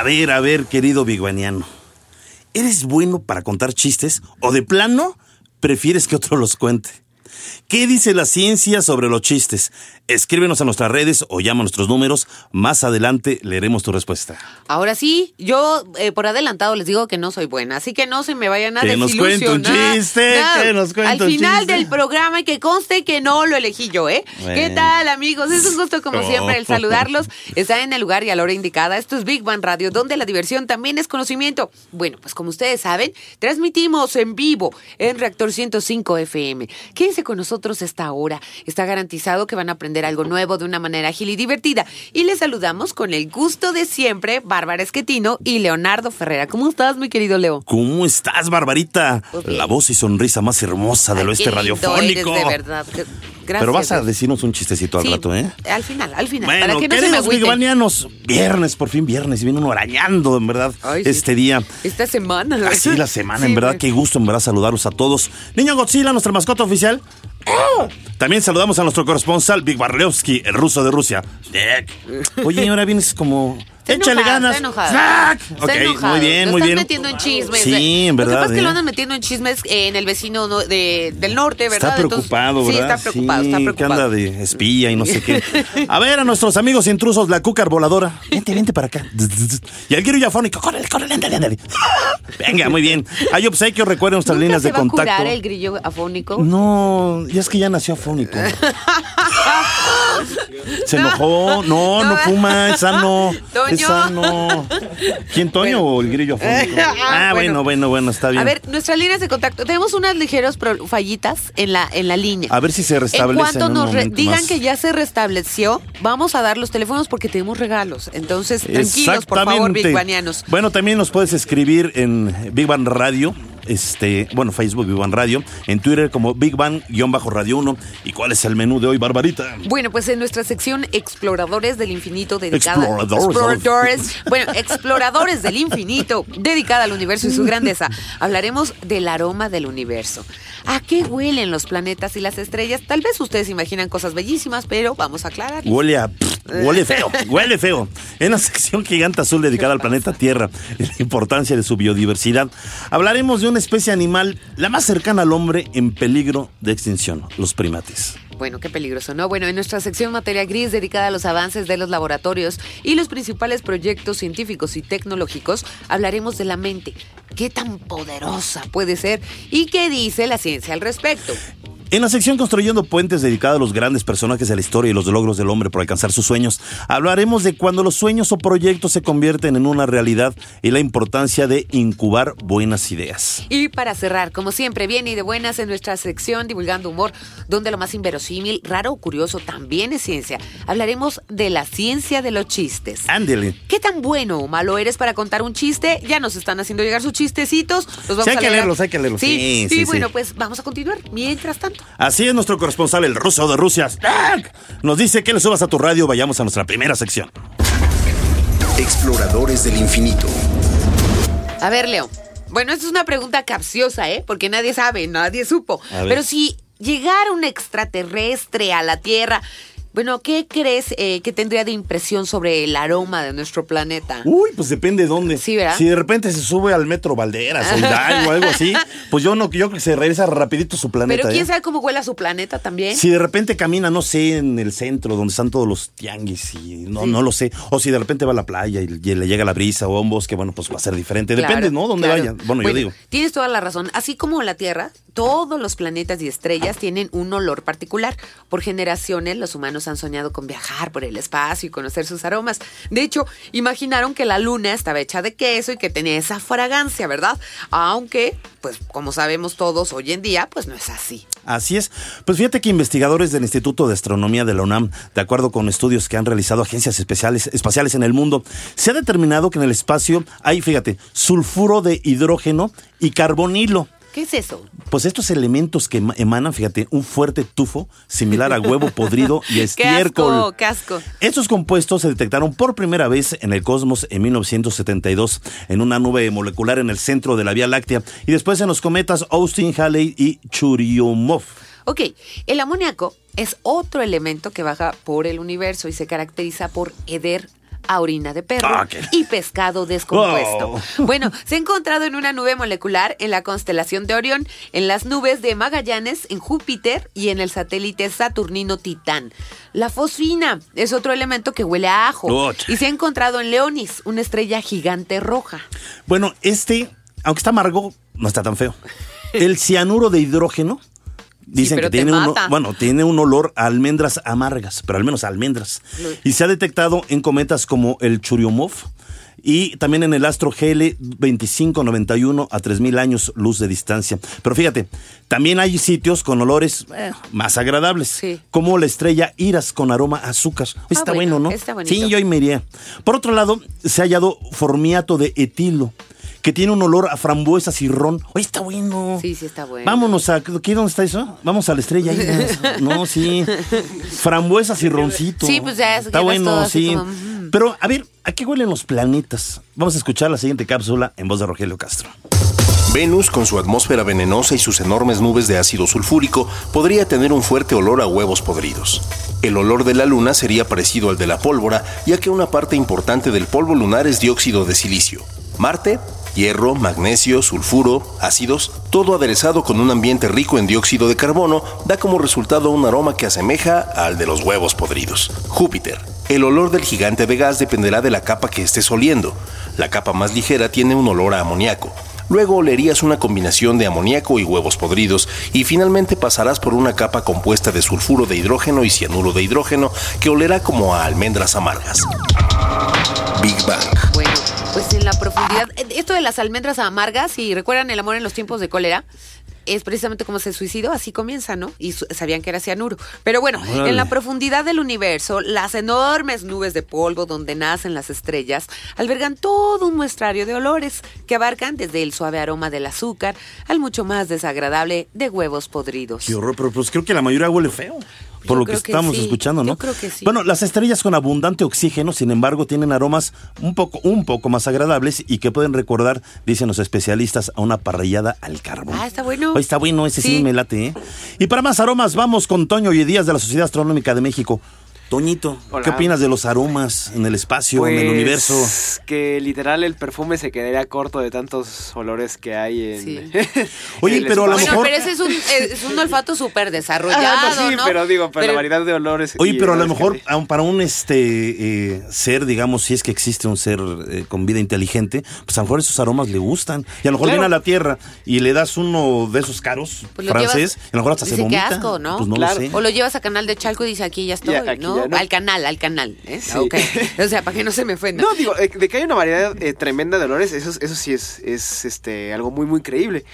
A ver, a ver, querido biguaniano. ¿Eres bueno para contar chistes o de plano prefieres que otro los cuente? ¿Qué dice la ciencia sobre los chistes? Escríbenos a nuestras redes o llama a nuestros números. Más adelante leeremos tu respuesta. Ahora sí, yo eh, por adelantado les digo que no soy buena, así que no se me vayan a Que nos cuente un chiste, Nada. que nos cuente Al un final chiste. del programa y que conste que no lo elegí yo, ¿eh? ¿Qué tal, amigos? Es un gusto como siempre el saludarlos. Está en el lugar y a la hora indicada. Esto es Big Bang Radio, donde la diversión también es conocimiento. Bueno, pues como ustedes saben, transmitimos en vivo en Reactor 105 FM. Quédense con nosotros esta hora. Está garantizado que van a aprender algo nuevo de una manera ágil y divertida. Y les saludamos con el gusto de siempre, Bárbara Esquetino y Leonardo Ferrera. ¿Cómo estás, mi querido Leo? ¿Cómo estás, Barbarita? Pues. La voz y sonrisa más hermosa del Ay, oeste radiofónico. eres, de verdad. Gracias. Pero vas a decirnos un chistecito al Sí, rato, ¿eh? Al final, al final. para Bueno, que no se me viernes, por fin viernes, y viene uno arañando, en verdad, Ay, sí. este día. Esta semana. Así la semana, Sí, en verdad, qué gusto, en verdad, saludarlos a todos. Niño Godzilla, nuestra mascota oficial. También saludamos a nuestro corresponsal, Big Barlewski, el ruso de Rusia. Oye, ahora vienes como... Échale ganas. Está. Está Ok, enojado. muy bien, Lo muy están bien. metiendo en chismes. Sí, en Lo que verdad. pasa es que ¿eh? lo andan metiendo en chismes en el vecino no- de, del norte, ¿verdad? Está preocupado, Entonces, ¿verdad? Sí, está preocupado, Sí, está que preocupado. anda de espía y no sé qué. A ver, a nuestros amigos intrusos, la cúcar voladora. Vente, vente para acá. Y el guiro yafónico. Córrele, córrele, ándale, ándale. Venga, muy bien. Hay obsequios, recuerden nuestras ¿Nunca líneas se de va a contacto. curar el grillo afónico? No, ya es que ya nació afónico. Se enojó. No, no No. fuma, es sano. Toño. Es sano. ¿Quién, Toño o el grillo afónico? Ah, bueno, bueno, bueno, está bien. A ver, nuestras líneas de contacto. Tenemos unas ligeras fallitas en la, en la línea. A ver si se En restablece. cuanto un nos re- digan más. que ya se restableció, vamos a dar los teléfonos porque tenemos regalos. Entonces, tranquilos, por favor, Exactamente. Big Banianos. Bueno, también nos puedes escribir en Big Bang Radio. Este, bueno, Facebook Big Bang Radio, en Twitter como Big Bang-Radio 1. ¿Y cuál es el menú de hoy, Barbarita? Bueno, pues en nuestra sección Exploradores del Infinito dedicada Exploradores. Exploradores, bueno, Exploradores del Infinito dedicada al universo y su grandeza. Hablaremos del aroma del universo. ¿A qué huelen los planetas y las estrellas? Tal vez ustedes imaginan cosas bellísimas, pero vamos a aclarar. Huele a. huele feo, huele feo. En la sección gigante azul dedicada al planeta Tierra y la importancia de su biodiversidad, hablaremos de una especie animal, la más cercana al hombre en peligro de extinción, los primates. Bueno, qué peligroso, ¿no? Bueno, en nuestra sección materia gris dedicada a los avances de los laboratorios y los principales proyectos científicos y tecnológicos, hablaremos de la mente. ¿Qué tan poderosa puede ser? ¿Y qué dice la ciencia al respecto? En la sección Construyendo Puentes dedicada a los grandes personajes de la historia y los logros del hombre por alcanzar sus sueños, hablaremos de cuando los sueños o proyectos se convierten en una realidad y la importancia de incubar buenas ideas. Y para cerrar, como siempre, bien y de buenas en nuestra sección Divulgando Humor, donde lo más inverosímil, raro o curioso también es ciencia. Hablaremos de la ciencia de los chistes. Ándele. ¿Qué tan bueno o malo eres para contar un chiste? Ya nos están haciendo llegar sus chistecitos. Los vamos Sí, hay a que leer. leerlos, hay que leerlos. Sí, Sí, sí, sí, bueno, pues vamos a continuar. Mientras tanto. Así es nuestro corresponsal, el ruso de Rusia, nos dice que le subas a tu radio, vayamos a nuestra primera sección. Exploradores del infinito. A ver, Leo. Bueno, esta es una pregunta capciosa, ¿eh? Porque nadie sabe, nadie supo. Pero si llegara un extraterrestre a la Tierra, bueno, ¿qué crees eh, que tendría de impresión sobre el aroma de nuestro planeta? Uy, pues depende de dónde. Sí, ¿verdad? Si de repente se sube al metro Valderas o Hidalgo o algo así, pues yo no, yo creo que se regresa rapidito su planeta. Pero quién ¿eh? sabe cómo huele a su planeta también. Si de repente camina, no sé, en el centro donde están todos los tianguis y no, no lo sé. O si de repente va a la playa y, le llega la brisa o a un bosque, bueno, pues va a ser diferente. Claro, Depende, ¿no? Dónde claro. vaya. Bueno, yo digo. Tienes toda la razón. Así como la Tierra, todos los planetas y estrellas tienen un olor particular. Por generaciones, los humanos han soñado con viajar por el espacio y conocer sus aromas. De hecho, imaginaron que la Luna estaba hecha de queso y que tenía esa fragancia, ¿verdad? Aunque, pues, como sabemos todos hoy en día, pues no es así. Así es. Pues fíjate que investigadores del Instituto de Astronomía de la UNAM, de acuerdo con estudios que han realizado agencias espaciales en el mundo, se ha determinado que en el espacio hay, fíjate, sulfuro de hidrógeno y carbonilo. ¿Qué es eso? Pues estos elementos que emanan, fíjate, un fuerte tufo similar a huevo podrido y estiércol. Qué asco, qué asco. Estos compuestos se detectaron por primera vez en el cosmos en 1972 en una nube molecular en el centro de la Vía Láctea y después en los cometas Austin, Halley y Churyumov. Ok, el amoníaco es otro elemento que baja por el universo y se caracteriza por heder a orina de perro Ah, qué- y pescado descompuesto. Bueno, se ha encontrado en una nube molecular en la constelación de Orión, en las nubes de Magallanes, en Júpiter y en el satélite saturnino Titán. La fosfina es otro elemento que huele a ajo y se ha encontrado en Leonis, una estrella gigante roja. Bueno, este, aunque está amargo, no está tan feo. El cianuro de hidrógeno. Dicen que tiene un, bueno, tiene un olor a almendras amargas, pero al menos a almendras. Y se ha detectado en cometas como el Churyumov y también en el astro GL 2591 a 3000 años luz de distancia. Pero fíjate, también hay sitios con olores eh, más agradables, Sí. como la estrella Iras con aroma a azúcar. Está bueno, bueno, ¿no? está sí, yo ahí me iría. Por otro lado, se ha hallado formiato de etilo, que tiene un olor a frambuesas y ron. Oye, está bueno. Sí, sí está bueno. Vámonos a. ¿Qué dónde está eso? Vamos a la estrella. Iras. No, sí. Frambuesas y roncito. Sí, pues ya Está bueno, sí. como. Pero, a ver, ¿a qué huelen los planetas? Vamos a escuchar la siguiente cápsula en voz de Rogelio Castro. Venus, con su atmósfera venenosa y sus enormes nubes de ácido sulfúrico, podría tener un fuerte olor a huevos podridos. El olor de la Luna sería parecido al de la pólvora, ya que una parte importante del polvo lunar es dióxido de silicio. Marte, hierro, magnesio, sulfuro, ácidos, todo aderezado con un ambiente rico en dióxido de carbono, da como resultado un aroma que asemeja al de los huevos podridos. Júpiter. El olor del gigante de gas dependerá de la capa que estés oliendo. La capa más ligera tiene un olor a amoníaco. Luego olerías una combinación de amoníaco y huevos podridos y finalmente pasarás por una capa compuesta de sulfuro de hidrógeno y cianuro de hidrógeno que olerá como a almendras amargas. Big Bang. Pues en la profundidad. eh, Esto de las almendras amargas, si recuerdan el amor en los tiempos de cólera, es precisamente como se suicidó, así comienza, ¿no? Y sabían que era cianuro. Pero bueno, Órale. en la profundidad del universo, las enormes nubes de polvo donde nacen las estrellas albergan todo un muestrario de olores que abarcan desde el suave aroma del azúcar al mucho más desagradable de huevos podridos. Qué horror, pero pues creo que la mayoría huele feo. Por Yo lo que estamos sí, escuchando, ¿no? yo creo que sí. Bueno, las estrellas con abundante oxígeno, sin embargo, tienen aromas un poco, un poco más agradables y que pueden recordar, dicen los especialistas, a una parrillada al carbón. Ah, está bueno. Oye, está bueno, ese sí. Sí. me late, ¿eh? Y para más aromas, vamos con Toño y Díaz de la Sociedad Astronómica de México. Toñito, Hola. ¿qué opinas de los aromas en el espacio, en el Pues, universo? Que literal el perfume se quedaría corto de tantos olores que hay en. Sí. Oye, en el pero a lo espacio. Bueno, mejor- pero ese es un, es un olfato súper desarrollado, Ah, no, sí, ¿no? pero digo, pero, la variedad de olores. Oye, pero a lo que mejor aun para un este eh, ser, digamos, si es que existe un ser eh, con vida inteligente, pues a lo mejor esos aromas le gustan. Y a lo mejor Claro. viene a la Tierra y le das uno de esos caros Pues francés, llevas- y a lo mejor hasta se dice, qué vomita. asco, ¿no? Pues no Claro. lo sé. O lo llevas a Canal de Chalco y dice, aquí ya estoy, Ya, aquí ¿no? Al canal, al canal. ¿eh? Sí. Ok. O sea, para que no se me ofenda. No, digo, eh, de que hay una variedad eh, tremenda de olores, eso, eso sí es, es este, algo muy, muy creíble.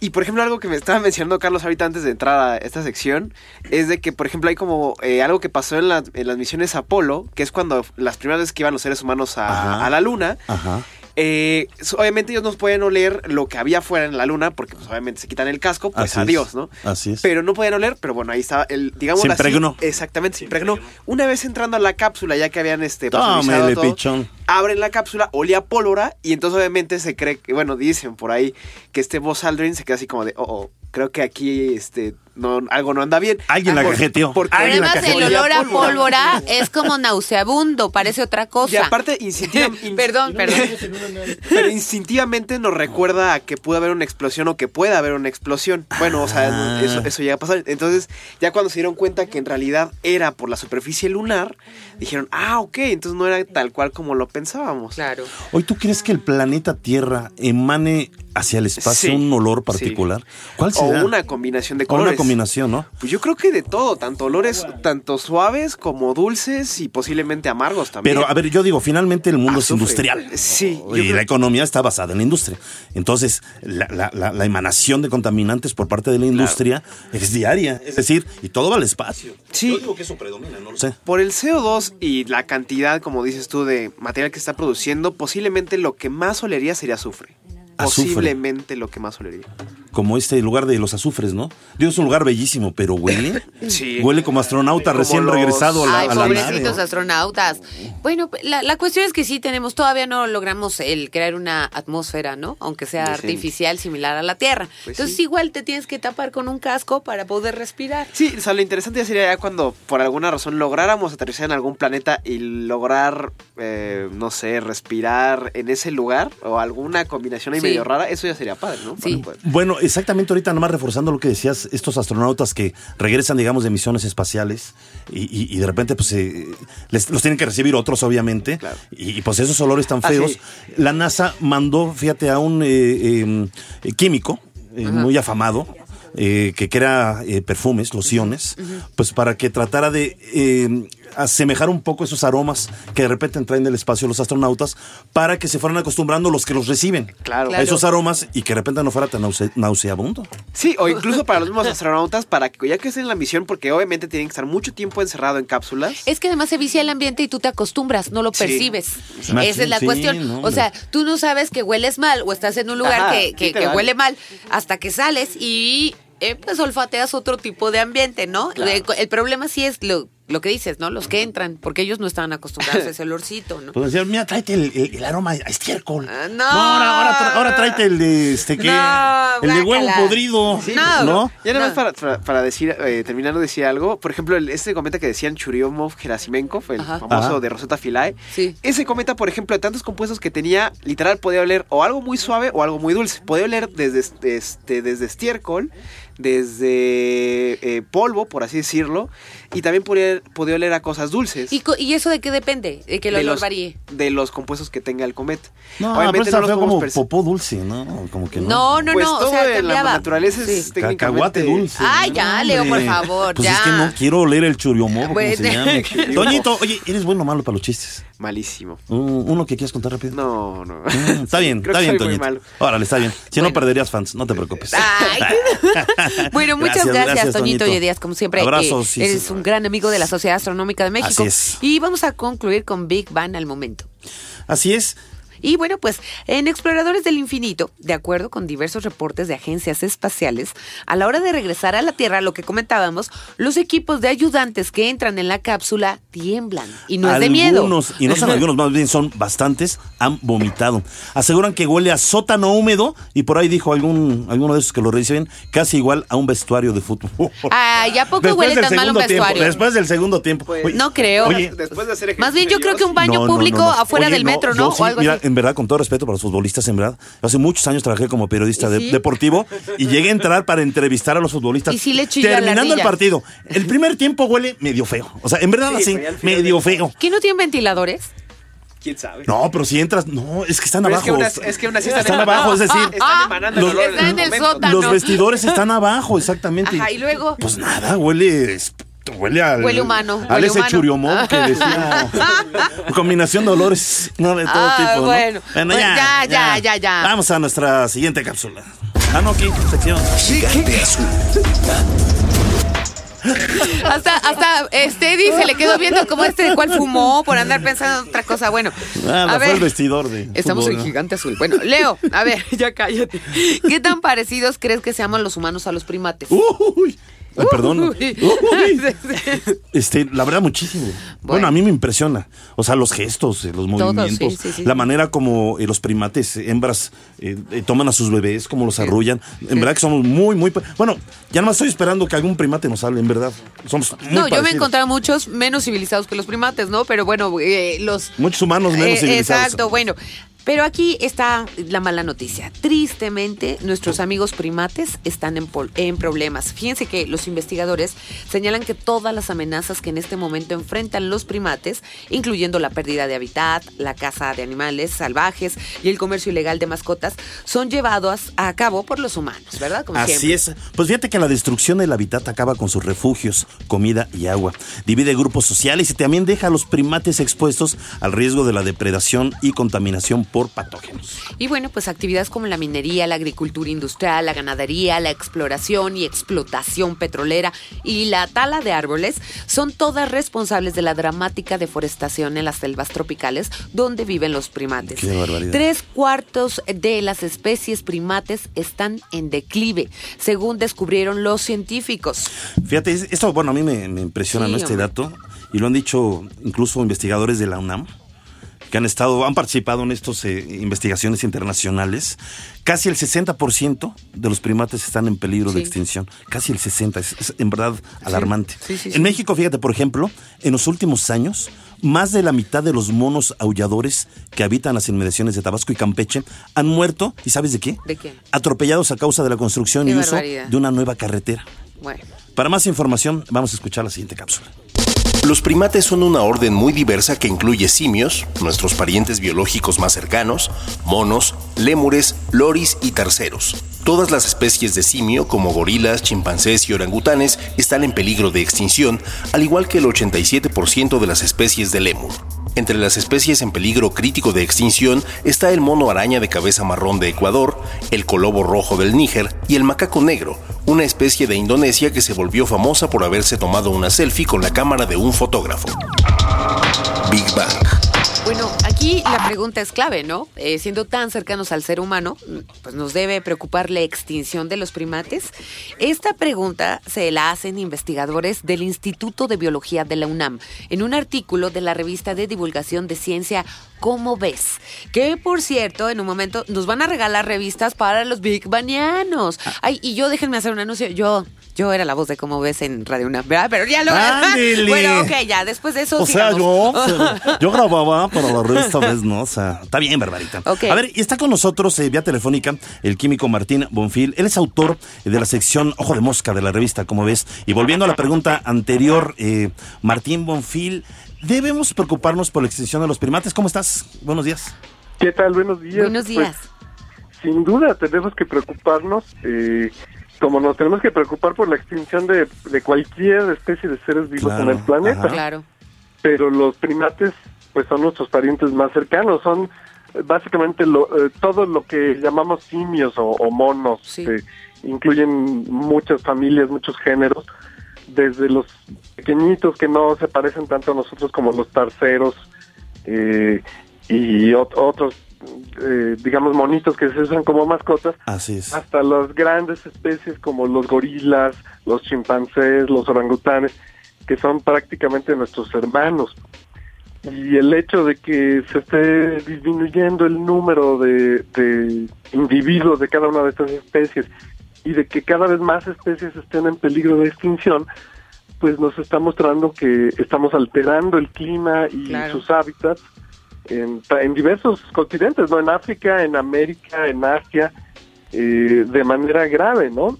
Y por ejemplo, algo que me estaba mencionando Carlos ahorita antes de entrar a esta sección, es de que, por ejemplo, hay como eh, algo que pasó en, la- en las misiones Apolo, que es cuando las primeras veces que iban los seres humanos a, a la luna. Ajá. Eh, obviamente ellos no pueden oler lo que había fuera en la luna, porque pues, obviamente se quitan el casco, pues Así es. adiós, ¿no? Así es. Pero no podían oler, pero bueno, ahí estaba el, digamos Se impregnó. Exactamente, se impregnó. Una vez entrando a la cápsula, ya que habían este Tómele, presurizado todo, pichón. Abren la cápsula, olía a pólvora y entonces obviamente se cree que, bueno, dicen por ahí que este Buzz Aldrin se queda así como de, oh, oh, creo que aquí este no algo no anda bien. Alguien la cajeteó. la Además, el olor a pólvora es como nauseabundo, parece otra cosa. Y aparte, instintiva- in- Perdón, perdón. Pero instintivamente nos recuerda a que puede haber una explosión o que puede haber una explosión. Bueno, o sea, Ah. eso, eso llega a pasar. Entonces, ya cuando se dieron cuenta que en realidad era por la superficie lunar, dijeron, ah, ok, entonces no era tal cual como lo pensábamos. Claro. Hoy, ¿tú crees que el planeta Tierra emane hacia el espacio Sí, un olor sí. particular. ¿Cuál O será? una combinación de O colores. una combinación, ¿no? Pues yo creo que de todo, tanto olores, tanto suaves como dulces y posiblemente amargos también. Pero a ver, yo digo, finalmente el mundo es Azufre. industrial. Sí, Y creo- la economía está basada en la industria. Entonces, la, la- la- la emanación de contaminantes por parte de la industria es diaria. Es decir, y todo va al espacio. Sí. Yo digo que eso predomina, no lo sé. Por el CO2 y la cantidad, como dices tú, de material que está produciendo, posiblemente lo que más olería sería azufre. Posiblemente lo que más olería. Como este lugar de los azufres, ¿no? Digo, es un lugar bellísimo, pero huele. Sí. Huele como astronauta Como recién los- regresado a la, Ay, a la pobrecitos nave. astronautas. Bueno, la, la cuestión es que sí tenemos, todavía no logramos el crear una atmósfera, ¿no? Aunque sea artificial, similar a la Tierra. Pues Entonces sí. igual te tienes que tapar con un casco para poder respirar. Sí, o sea, lo interesante ya sería ya cuando por alguna razón lográramos aterrizar en algún planeta y lograr, eh, no sé, respirar en ese lugar o alguna combinación ahí Sí. medio rara, eso ya sería padre, ¿no? Sí. Para poder- Bueno, exactamente ahorita nomás reforzando lo que decías, estos astronautas que regresan, digamos, de misiones espaciales y, y- y de repente pues eh, les- los tienen que recibir otros, obviamente, Claro. y, y, pues esos olores tan feos. La NASA mandó, fíjate, a un eh, eh, eh, químico muy afamado. eh, que crea eh, perfumes, lociones, pues para que tratara de eh, asemejar un poco esos aromas que de repente traen del espacio los astronautas para que se fueran acostumbrando los que los reciben Claro. a esos aromas y que de repente no fuera tan nause- nauseabundo. Sí, o incluso para los mismos astronautas, para que ya que estén en la misión, porque obviamente tienen que estar mucho tiempo encerrado en cápsulas. Es que además se vicia el ambiente y tú te acostumbras, no lo Sí. percibes. Esa es la sí, cuestión. no, o sea, tú no sabes que hueles mal o estás en un lugar Ajá, que, que- huele mal hasta que sales y eh, pues olfateas otro tipo de ambiente, ¿no? Claro. Eh, El, problema sí es lo, lo que dices, ¿no? Los que entran, porque ellos no estaban acostumbrados a ese olorcito, ¿no? Pues decía, mira, tráete el, el- el aroma a estiércol. Ah, no. ahora, ahora, tra- ahora tráete el de este que. No, el de huevo podrido. Sí, No. ¿No? Ya nada más No. para, para, para decir, eh, terminando de decir algo, por ejemplo, el- este cometa que decían Churyumov Gerasimenko, el Ajá. famoso Ajá. de Rosetta Philae, Sí. ese cometa, por ejemplo, de tantos compuestos que tenía, literal podía oler o algo muy suave o algo muy dulce. Podía oler desde, este, desde estiércol, desde eh, polvo, por así decirlo, y también podía, podía oler a cosas dulces. ¿Y, co- ¿Y eso de qué depende? De que el de olor los, varíe. de los compuestos que tenga el cometa. No, Obviamente pero está los como popó dulce, ¿no? Como que no. No, no, Pues no, todo o sea, en la naturaleza es Sí. técnicamente... Cacahuate dulce. Ay, ya, Leo, por favor, Pues ya. es que no quiero oler el churiomo, como Bueno. se llama. Toñito, oye, ¿eres bueno o malo para los chistes? Malísimo. Un- Uno que quieras contar rápido. No, no. Mm, Está bien, Creo está que bien, soy muy Toñito. malo. Órale, está bien. Si no perderías fans, no te preocupes. Ay, bueno, muchas Gracias, gracias, gracias, Toñito. Díaz, como siempre. Abrazos, eh, eres sí. un gran amigo de la Sociedad Astronómica de México. Así es. Y vamos a concluir con Big Bang al momento. Así es. Y bueno, pues en Exploradores del Infinito, de acuerdo con diversos reportes de agencias espaciales, a la hora de regresar a la Tierra, lo que comentábamos, los equipos de ayudantes que entran en la cápsula tiemblan. Y no es de miedo. Algunos, y no son algunos, más bien son bastantes, han vomitado. Aseguran que huele a sótano húmedo y por ahí dijo algún alguno de esos que lo reciben, casi igual a un vestuario de fútbol. Ay, ¿a poco Después huele del tan mal un segundo tiempo, vestuario? después del segundo tiempo. Pues, Oye, No creo. Oye, Después de hacer Más bien yo creo que un baño no, público no, no. afuera Oye, del metro, ¿no? sí, o algo mira, así. En verdad, con todo respeto para los futbolistas, en verdad, hace muchos años trabajé como periodista de- ¿Y sí? deportivo y llegué a entrar para entrevistar a los futbolistas. ¿Y sí le Terminando el partido, el primer tiempo huele medio feo. O sea, en verdad Sí, así, medio de- feo. ¿Qué no tienen ventiladores? ¿Quién sabe? No, pero si entras, no, es que están Pero es abajo. que unas- es que unas sí están- están abajo, es decir, Están emanando los- Está en el los vestidores están abajo, exactamente. Ajá, y luego. Pues nada, huele. Huele al. Huele humano, Al huele ese humano. churiomón que decía. combinación de olores. No, de todo Ah, tipo. ¿no? bueno. Bueno, ya, ya, ya, ya. Vamos a nuestra siguiente cápsula. Ah, no, aquí, sección. Gigante azul. Hasta, hasta este se le quedó viendo como este de cuál fumó por andar pensando en otra cosa. Bueno, Nada, a fue el ver. vestidor de. Estamos fútbol, en ¿no? Gigante Azul. Bueno, Leo, a ver, ya cállate. ¿Qué tan parecidos crees que seamos los humanos a los primates? Uy. Ay, perdón. Uy. Uy. Este, la verdad, muchísimo. Bueno, Bueno. a mí me impresiona. O sea, los gestos, eh, los Todo, movimientos, sí, sí, sí. la manera como eh, los primates, eh, hembras, eh, eh, toman a sus bebés, como los arrullan. En verdad que somos muy, muy. Bueno, ya nomás estoy esperando que algún primate nos hable, en verdad. Somos muy No, yo me he encontrado muchos menos civilizados que los primates, ¿no? Pero bueno, eh, los... Muchos humanos menos civilizados. Exacto, bueno. Pero aquí está la mala noticia. Tristemente, nuestros amigos primates están en, en problemas. Fíjense que los investigadores señalan que todas las amenazas que en este momento enfrentan los primates, incluyendo la pérdida de hábitat, la caza de animales salvajes y el comercio ilegal de mascotas, son llevados a cabo por los humanos, ¿verdad? Así es. Pues fíjate que la destrucción del hábitat acaba con sus refugios, comida y agua. Divide grupos sociales y también deja a los primates expuestos al riesgo de la depredación y contaminación por patógenos. Y bueno, pues actividades como la minería, la agricultura industrial, la ganadería, la exploración y explotación petrolera y la tala de árboles son todas responsables de la dramática deforestación en las selvas tropicales donde viven los primates. Qué barbaridad. Tres cuartos de las especies primates están en declive, según descubrieron los científicos. Fíjate, esto, bueno, a mí me, me impresiona Sí, ¿no? este hombre. dato, y lo han dicho incluso investigadores de la UNAM, que han estado, han participado en estas investigaciones internacionales. Casi el 60% de los primates están en peligro de extinción. Casi el 60%, es, es en verdad alarmante. Sí, sí, sí. En México, fíjate, por ejemplo, en los últimos años, más de la mitad de los monos aulladores que habitan las inmediaciones de Tabasco y Campeche han muerto, ¿y sabes de qué? ¿De qué? Atropellados a causa de la construcción Qué y uso de una nueva carretera. Bueno. Para más información, vamos a escuchar la siguiente cápsula. Los primates son una orden muy diversa que incluye simios, nuestros parientes biológicos más cercanos, monos, lémures, loris y terceros. Todas las especies de simio, como gorilas, chimpancés y orangutanes, están en peligro de extinción, al igual que el 87% de las especies de lémur. Entre las especies en peligro crítico de extinción está el mono araña de cabeza marrón de Ecuador, el colobo rojo del Níger y el macaco negro, una especie de Indonesia que se volvió famosa por haberse tomado una selfie con la cámara de un fotógrafo. Big Bang. Bueno, aquí la pregunta es clave, ¿no? Eh, siendo tan cercanos al ser humano, pues nos debe preocupar la extinción de los primates. Esta pregunta se la hacen investigadores del Instituto de Biología de la UNAM en un artículo de la revista de divulgación de ciencia ¿Cómo ves? Que por cierto, en un momento nos van a regalar revistas para los Big Banianos. Ay, y yo déjenme hacer un anuncio. Yo, yo era la voz de Cómo ves en Radio UNAM, ¿verdad? Pero ya lo. Bueno, ok, ya, después de eso O sea, yo, yo grababa para la revista vez, ¿no? O sea, está bien, Barbarita. A ver, y está con nosotros eh, vía telefónica el químico Martín Bonfil. Él es autor de la sección Ojo de Mosca de la revista, como ves. Y volviendo a la pregunta anterior, eh, Martín Bonfil, ¿debemos preocuparnos por la extinción de los primates? ¿Cómo estás? Buenos días. ¿Qué tal? Buenos días. Buenos días. Pues, sin duda tenemos que preocuparnos, eh, como nos tenemos que preocupar por la extinción de, de cualquier especie de seres vivos Claro, en el planeta. ajá. Claro. Pero los primates, pues son nuestros parientes más cercanos, son básicamente lo, eh, todo lo que llamamos simios o, o monos. Sí. incluyen muchas familias, muchos géneros, desde los pequeñitos que no se parecen tanto a nosotros como los tarceros eh, y ot- otros, eh, digamos, monitos que se usan como mascotas, Así es. hasta las grandes especies como los gorilas, los chimpancés, los orangutanes, que son prácticamente nuestros hermanos. Y el hecho de que se esté disminuyendo el número de, de individuos de cada una de estas especies y de que cada vez más especies estén en peligro de extinción, pues nos está mostrando que estamos alterando el clima y Claro. sus hábitats en, en diversos continentes, ¿no? En África, en América, en Asia, eh, de manera grave, ¿no?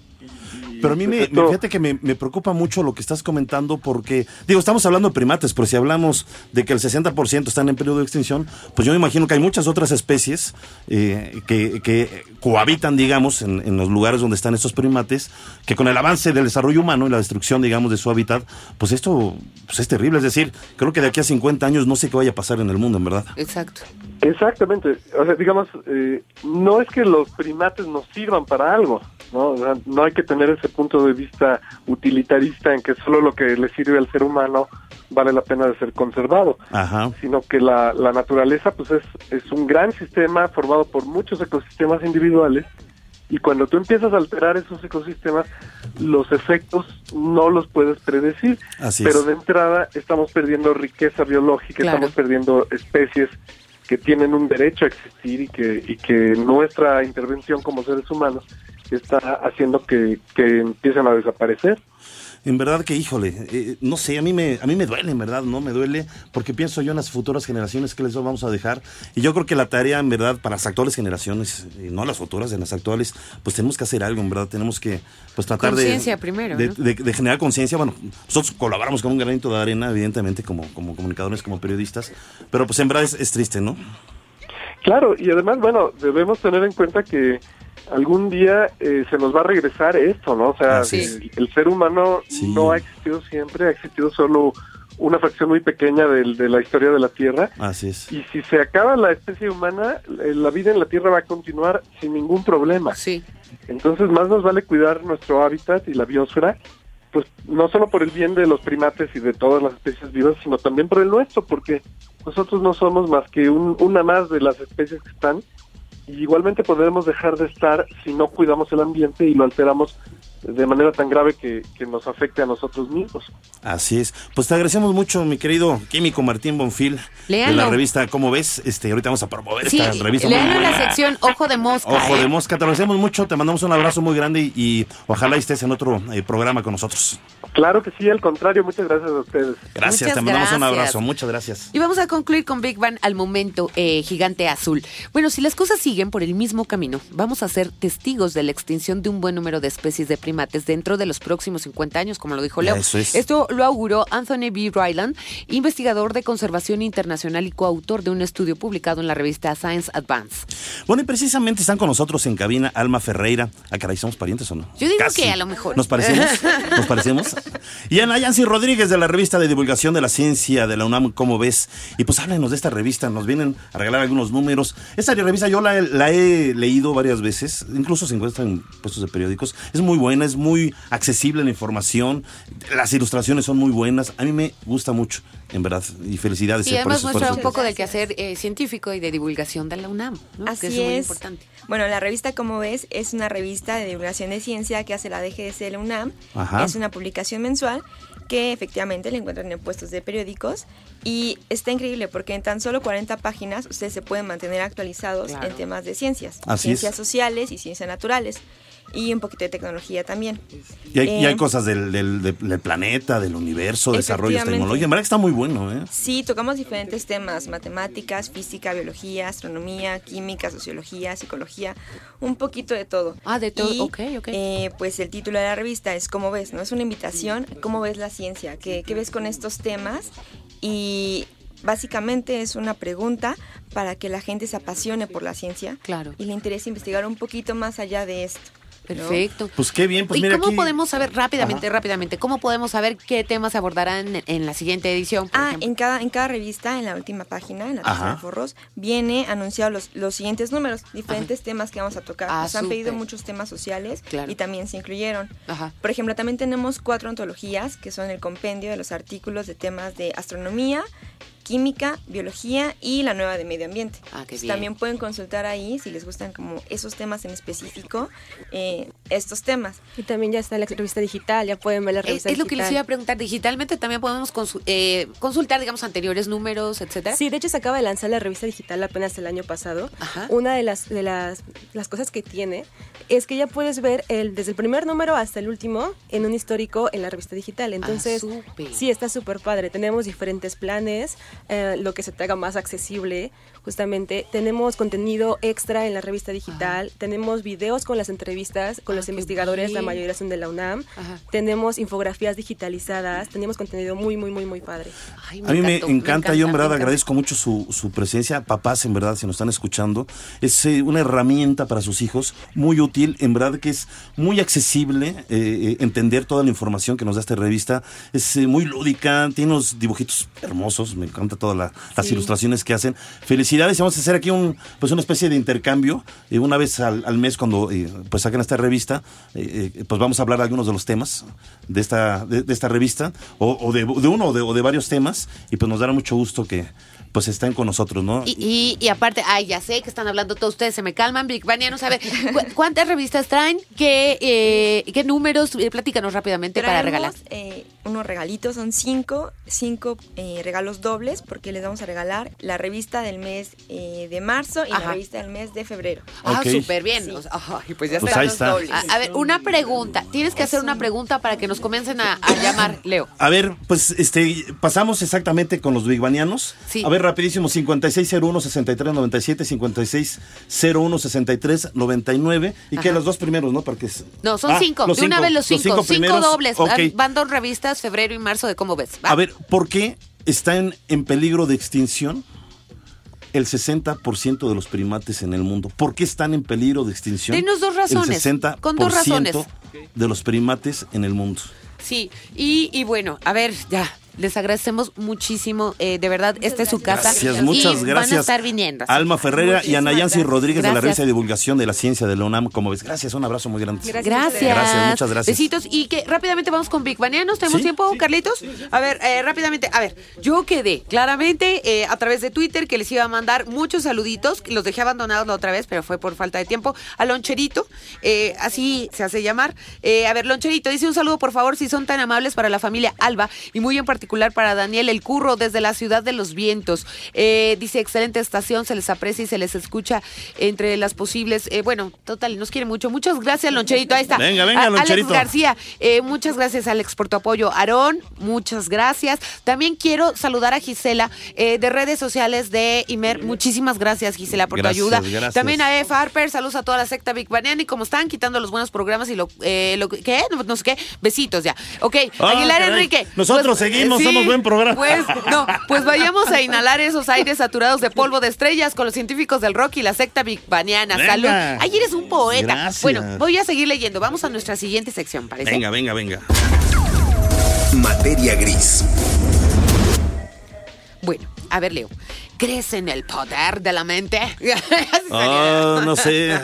Pero a mí me, fíjate que me, me preocupa mucho lo que estás comentando porque, digo, estamos hablando de primates, pero si hablamos de que el 60% están en peligro de extinción, pues yo me imagino que hay muchas otras especies eh, que, que cohabitan, digamos, en, en los lugares donde están estos primates, que con el avance del desarrollo humano y la destrucción, digamos, de su hábitat, pues esto pues es terrible. Es decir, creo que de aquí a 50 años no sé qué vaya a pasar en el mundo, en verdad. Exacto. Exactamente. O sea, digamos, eh, no es que los primates nos sirvan para algo, ¿no? O sea, no hay que tener ese punto de vista utilitarista en que solo lo que le sirve al ser humano vale la pena de ser conservado, Ajá. sino que la, la naturaleza pues es, es un gran sistema formado por muchos ecosistemas individuales y cuando tú empiezas a alterar esos ecosistemas, los efectos no los puedes predecir. Así pero es. de entrada estamos perdiendo riqueza biológica, Claro. estamos perdiendo especies que tienen un derecho a existir y que, y que nuestra intervención como seres humanos está haciendo que, que empiecen a desaparecer. En verdad que, híjole, eh, no sé, a mí, me, a mí me duele, en verdad, ¿no? Me duele porque pienso yo en las futuras generaciones que les vamos a dejar. Y yo creo que la tarea, en verdad, para las actuales generaciones, y no las futuras, en las actuales, pues tenemos que hacer algo, en verdad, tenemos que pues tratar de... Conciencia primero, De, ¿no? de- de generar conciencia. Bueno, nosotros colaboramos con un granito de arena, evidentemente, como, como comunicadores, como periodistas, pero pues en verdad es, es triste, ¿no? Claro, y además, bueno, debemos tener en cuenta que algún día eh, se nos va a regresar esto, ¿no? O sea, el, el ser humano Sí. no ha existido siempre, ha existido solo una fracción muy pequeña del- de, la historia de la Tierra. Así es. Y si se acaba la especie humana, eh, la vida en la Tierra va a continuar sin ningún problema. Sí. Entonces, más nos vale cuidar nuestro hábitat y la biosfera, pues no solo por el bien de los primates y de todas las especies vivas, sino también por el nuestro, porque nosotros no somos más que un- una más de las especies que están, y igualmente podemos dejar de estar si no cuidamos el ambiente y lo alteramos de manera tan grave que, que nos afecte a nosotros mismos. Así es. Pues te agradecemos mucho, mi querido químico Martín Bonfil, de Léanlo. la revista ¿Cómo ves? Este, ahorita vamos a promover Sí, esta revista. lean la sección Ojo de Mosca. Ojo ¿eh? de mosca, te agradecemos mucho, te mandamos un abrazo muy grande y, y ojalá estés en otro eh, programa con nosotros. Claro que sí, al contrario, muchas gracias a ustedes. Gracias, Muchas te mandamos un abrazo, muchas gracias. Y vamos a concluir con Big Bang al momento, eh, gigante azul. Bueno, si las cosas siguen por el mismo camino, vamos a ser testigos de la extinción de un buen número de especies de primates dentro de los próximos 50 años, como lo dijo Leo. Eso es. Esto lo auguró Anthony B. Ryland, investigador de conservación internacional y coautor de un estudio publicado en la revista Science Advance. Bueno, y precisamente están con nosotros en cabina Alma Ferreira. Ah, caray, ¿somos parientes o no? Yo digo que a lo mejor. ¿Nos parecemos? ¿Nos parecemos? Y Ana Yancy Rodríguez de la revista de divulgación de la ciencia de la UNAM, ¿cómo ves? Y pues háblenos de esta revista, nos vienen a regalar algunos números. Esta revista yo la, he- la he leído varias veces, incluso se encuentra en puestos de periódicos. Es muy buena, es muy accesible la información, las ilustraciones son muy buenas. A mí me gusta mucho, en verdad, y felicidades. Y eh, por además por muestra un poco del quehacer eh, científico y de divulgación de la UNAM, ¿no? Así que es. es muy importante. Bueno, la revista, como ves, es una revista de divulgación de ciencia que hace la DGS de la UNAM. Ajá. Es una publicación mensual que efectivamente la encuentran en puestos de periódicos y está increíble porque en tan solo 40 páginas ustedes se pueden mantener actualizados Claro. en temas de ciencias, Así es. ciencias sociales y ciencias naturales y un poquito de tecnología también. Y hay, y hay Eh, cosas del, del- planeta, del universo, desarrollos tecnológicos. En verdad que está muy bueno, ¿eh? Sí, tocamos diferentes temas, matemáticas, física, biología, astronomía, química, sociología, psicología, un poquito de todo. Ah, de todo, ok, ok. eh, pues el título de la revista es ¿Cómo ves? ¿No? Es una invitación, ¿cómo ves la ciencia? ¿Qué, qué ves con estos temas? Y básicamente es una pregunta para que la gente se apasione por la ciencia Claro. y le interese investigar un poquito más allá de esto. Perfecto. Pues qué bien, pues ¿Y mira cómo aquí- podemos saber rápidamente, Ajá. rápidamente, cómo podemos saber qué temas se abordarán en, en la siguiente edición? por Ah, ejemplo? en cada, en cada revista, en la última página, en la Ajá. tercera forros, viene anunciado los, los siguientes números, diferentes temas que vamos a tocar. Ah, Nos han pedido muchos temas sociales Claro. y también se incluyeron. Ajá. Por ejemplo, también tenemos cuatro antologías que son el compendio de los artículos de temas de astronomía, química, biología y la nueva de medio ambiente. Ah, qué bien. También pueden consultar ahí si les gustan como esos temas en específico, eh, estos temas. Y también ya está la revista digital, ya pueden ver la Es, revista es lo que les digital. iba a preguntar. Digitalmente también podemos consu- eh, consultar, digamos, anteriores números, etcétera. Sí, de hecho se acaba de lanzar la revista digital apenas el año pasado. Ajá. Una de las de las, las cosas que tiene es que ya puedes ver el desde el primer número hasta el último en un histórico en la revista digital. Entonces, súper. sí, está súper padre. Tenemos diferentes planes, eh, lo que se te haga más accesible, justamente. Tenemos contenido extra en la revista digital, tenemos videos con las entrevistas con Ah, los investigadores, la bien. mayoría son de la UNAM. Ajá. Tenemos infografías digitalizadas, tenemos contenido muy, muy, muy, muy padre. Ay, A mí me encantó, encanta, yo en me verdad agradezco mucho su, su presencia. Papás, en verdad, si nos están escuchando, es eh, una herramienta para sus hijos muy útil, en verdad que es muy accesible eh, eh, entender toda la información que nos da esta revista. Es eh, muy lúdica, tiene unos dibujitos hermosos, me encanta todas la- las Sí. ilustraciones que hacen. Felicidades, y vamos a hacer aquí un, pues una especie de intercambio. eh, una vez al, al mes cuando eh, pues saquen esta revista, eh, eh, pues vamos a hablar de algunos de los temas de esta, de, de esta revista, o, o de, de uno o de, o de varios temas, y pues nos dará mucho gusto que pues estén con nosotros, ¿no? Y, y, y aparte, ay, ya sé que están hablando todos ustedes, se me calman, Big Bang, ya no sabe. ¿Cu- ¿Cuántas revistas traen? ¿Qué, eh, qué números? Eh, platícanos rápidamente para regalar. eh, unos regalitos, son cinco, cinco eh, regalos dobles, porque les vamos a regalar la revista del mes eh, de marzo y Ajá. la revista del mes de febrero. Ah, súper bien. Sí. O sea, ay, pues ya Pues ahí está. A, a ver, una pregunta. Tienes que hacer una pregunta para que nos comiencen a, a llamar, Leo. A ver, pues este pasamos exactamente con los bigbanianos. Sí. A ver, rapidísimo, 5601-6397, 5601-6399. Y que los dos primeros, ¿no? Porque es- No, son Ah, cinco. de una vez los cinco. Cinco, dobles. Van- Van dos revistas, febrero y marzo, de cómo ves. Va. A ver, ¿por qué están en peligro de extinción el 60% de los primates en el mundo? ¿Por qué están en peligro de extinción? Denos dos razones, El 60% con dos razones. de los primates en el mundo. Sí, y, y bueno, a ver, ya. Les agradecemos muchísimo, eh, de verdad, esta es su casa. Gracias, y muchas Van a gracias. estar viniendo. Alma Ferreira y Ana Yancy Rodríguez de la Gracias. revista de divulgación de la ciencia de la UNAM. Como ves, gracias, un abrazo muy grande. Gracias. Gracias, muchas gracias. Besitos. Y que rápidamente vamos con Big Banianos. ¿Tenemos Sí, tiempo, sí. Carlitos? A ver, eh, rápidamente. A ver, yo quedé claramente eh, a través de Twitter que les iba a mandar muchos saluditos. Los dejé abandonados la otra vez, pero fue por falta de tiempo. A Loncherito, eh, así se hace llamar. Eh, a ver, Loncherito, dice un saludo, por favor, si son tan amables para la familia Alba y muy en particular para Daniel El Curro desde la ciudad de los vientos. Eh, dice, excelente estación, se les aprecia y se les escucha entre las posibles. eh, bueno, total, nos quiere mucho. Muchas gracias, Loncherito. Ahí está. Venga, venga, A- Alex Loncherito. García, eh, muchas gracias, Alex, por tu apoyo. Aarón, muchas gracias. También quiero saludar a Gisela de redes sociales de Imer. Muchísimas gracias, Gisela, por Gracias, tu ayuda. gracias. También a F. Harper, saludos a toda la secta Big Baniana. Y como están quitando los buenos programas y lo, lo que- ¿qué? No, no sé qué, besitos ya. Ok, Ah, Aguilar caray. Enrique. Nosotros seguimos, somos buen programa. Pues, no, pues vayamos a inhalar esos aires saturados de polvo de estrellas con los científicos del rock y la secta Big Baniana. Venga. Salud. Ay, eres un poeta. Gracias. Bueno, voy a seguir leyendo. Vamos a nuestra siguiente sección, parece. Venga, venga, venga. Materia gris. Bueno, a ver, Leo. ¿Crees en el poder de la mente? Ah, no sé.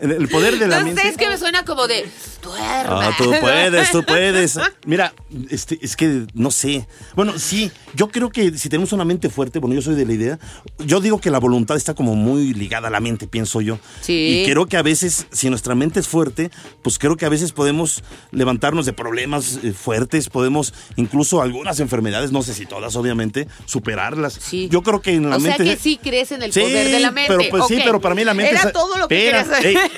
El poder de la no mente. sé, es que me suena como de duerma. Ah, tú puedes, tú puedes. Mira, este, es que no sé. Bueno, sí, yo creo que si tenemos una mente fuerte, bueno, yo soy de la idea, yo digo que la voluntad está como muy ligada a la mente, pienso yo. Sí. Y creo que a veces, si nuestra mente es fuerte, pues creo que a veces podemos levantarnos de problemas eh, fuertes, podemos incluso algunas enfermedades, no sé si todas, obviamente, superarlas. Sí. Yo creo que en la o mente. sea que sí crees en el Sí, poder de la mente. Pero pues sí, pero para mí la mente Era es- todo lo que Espera, querías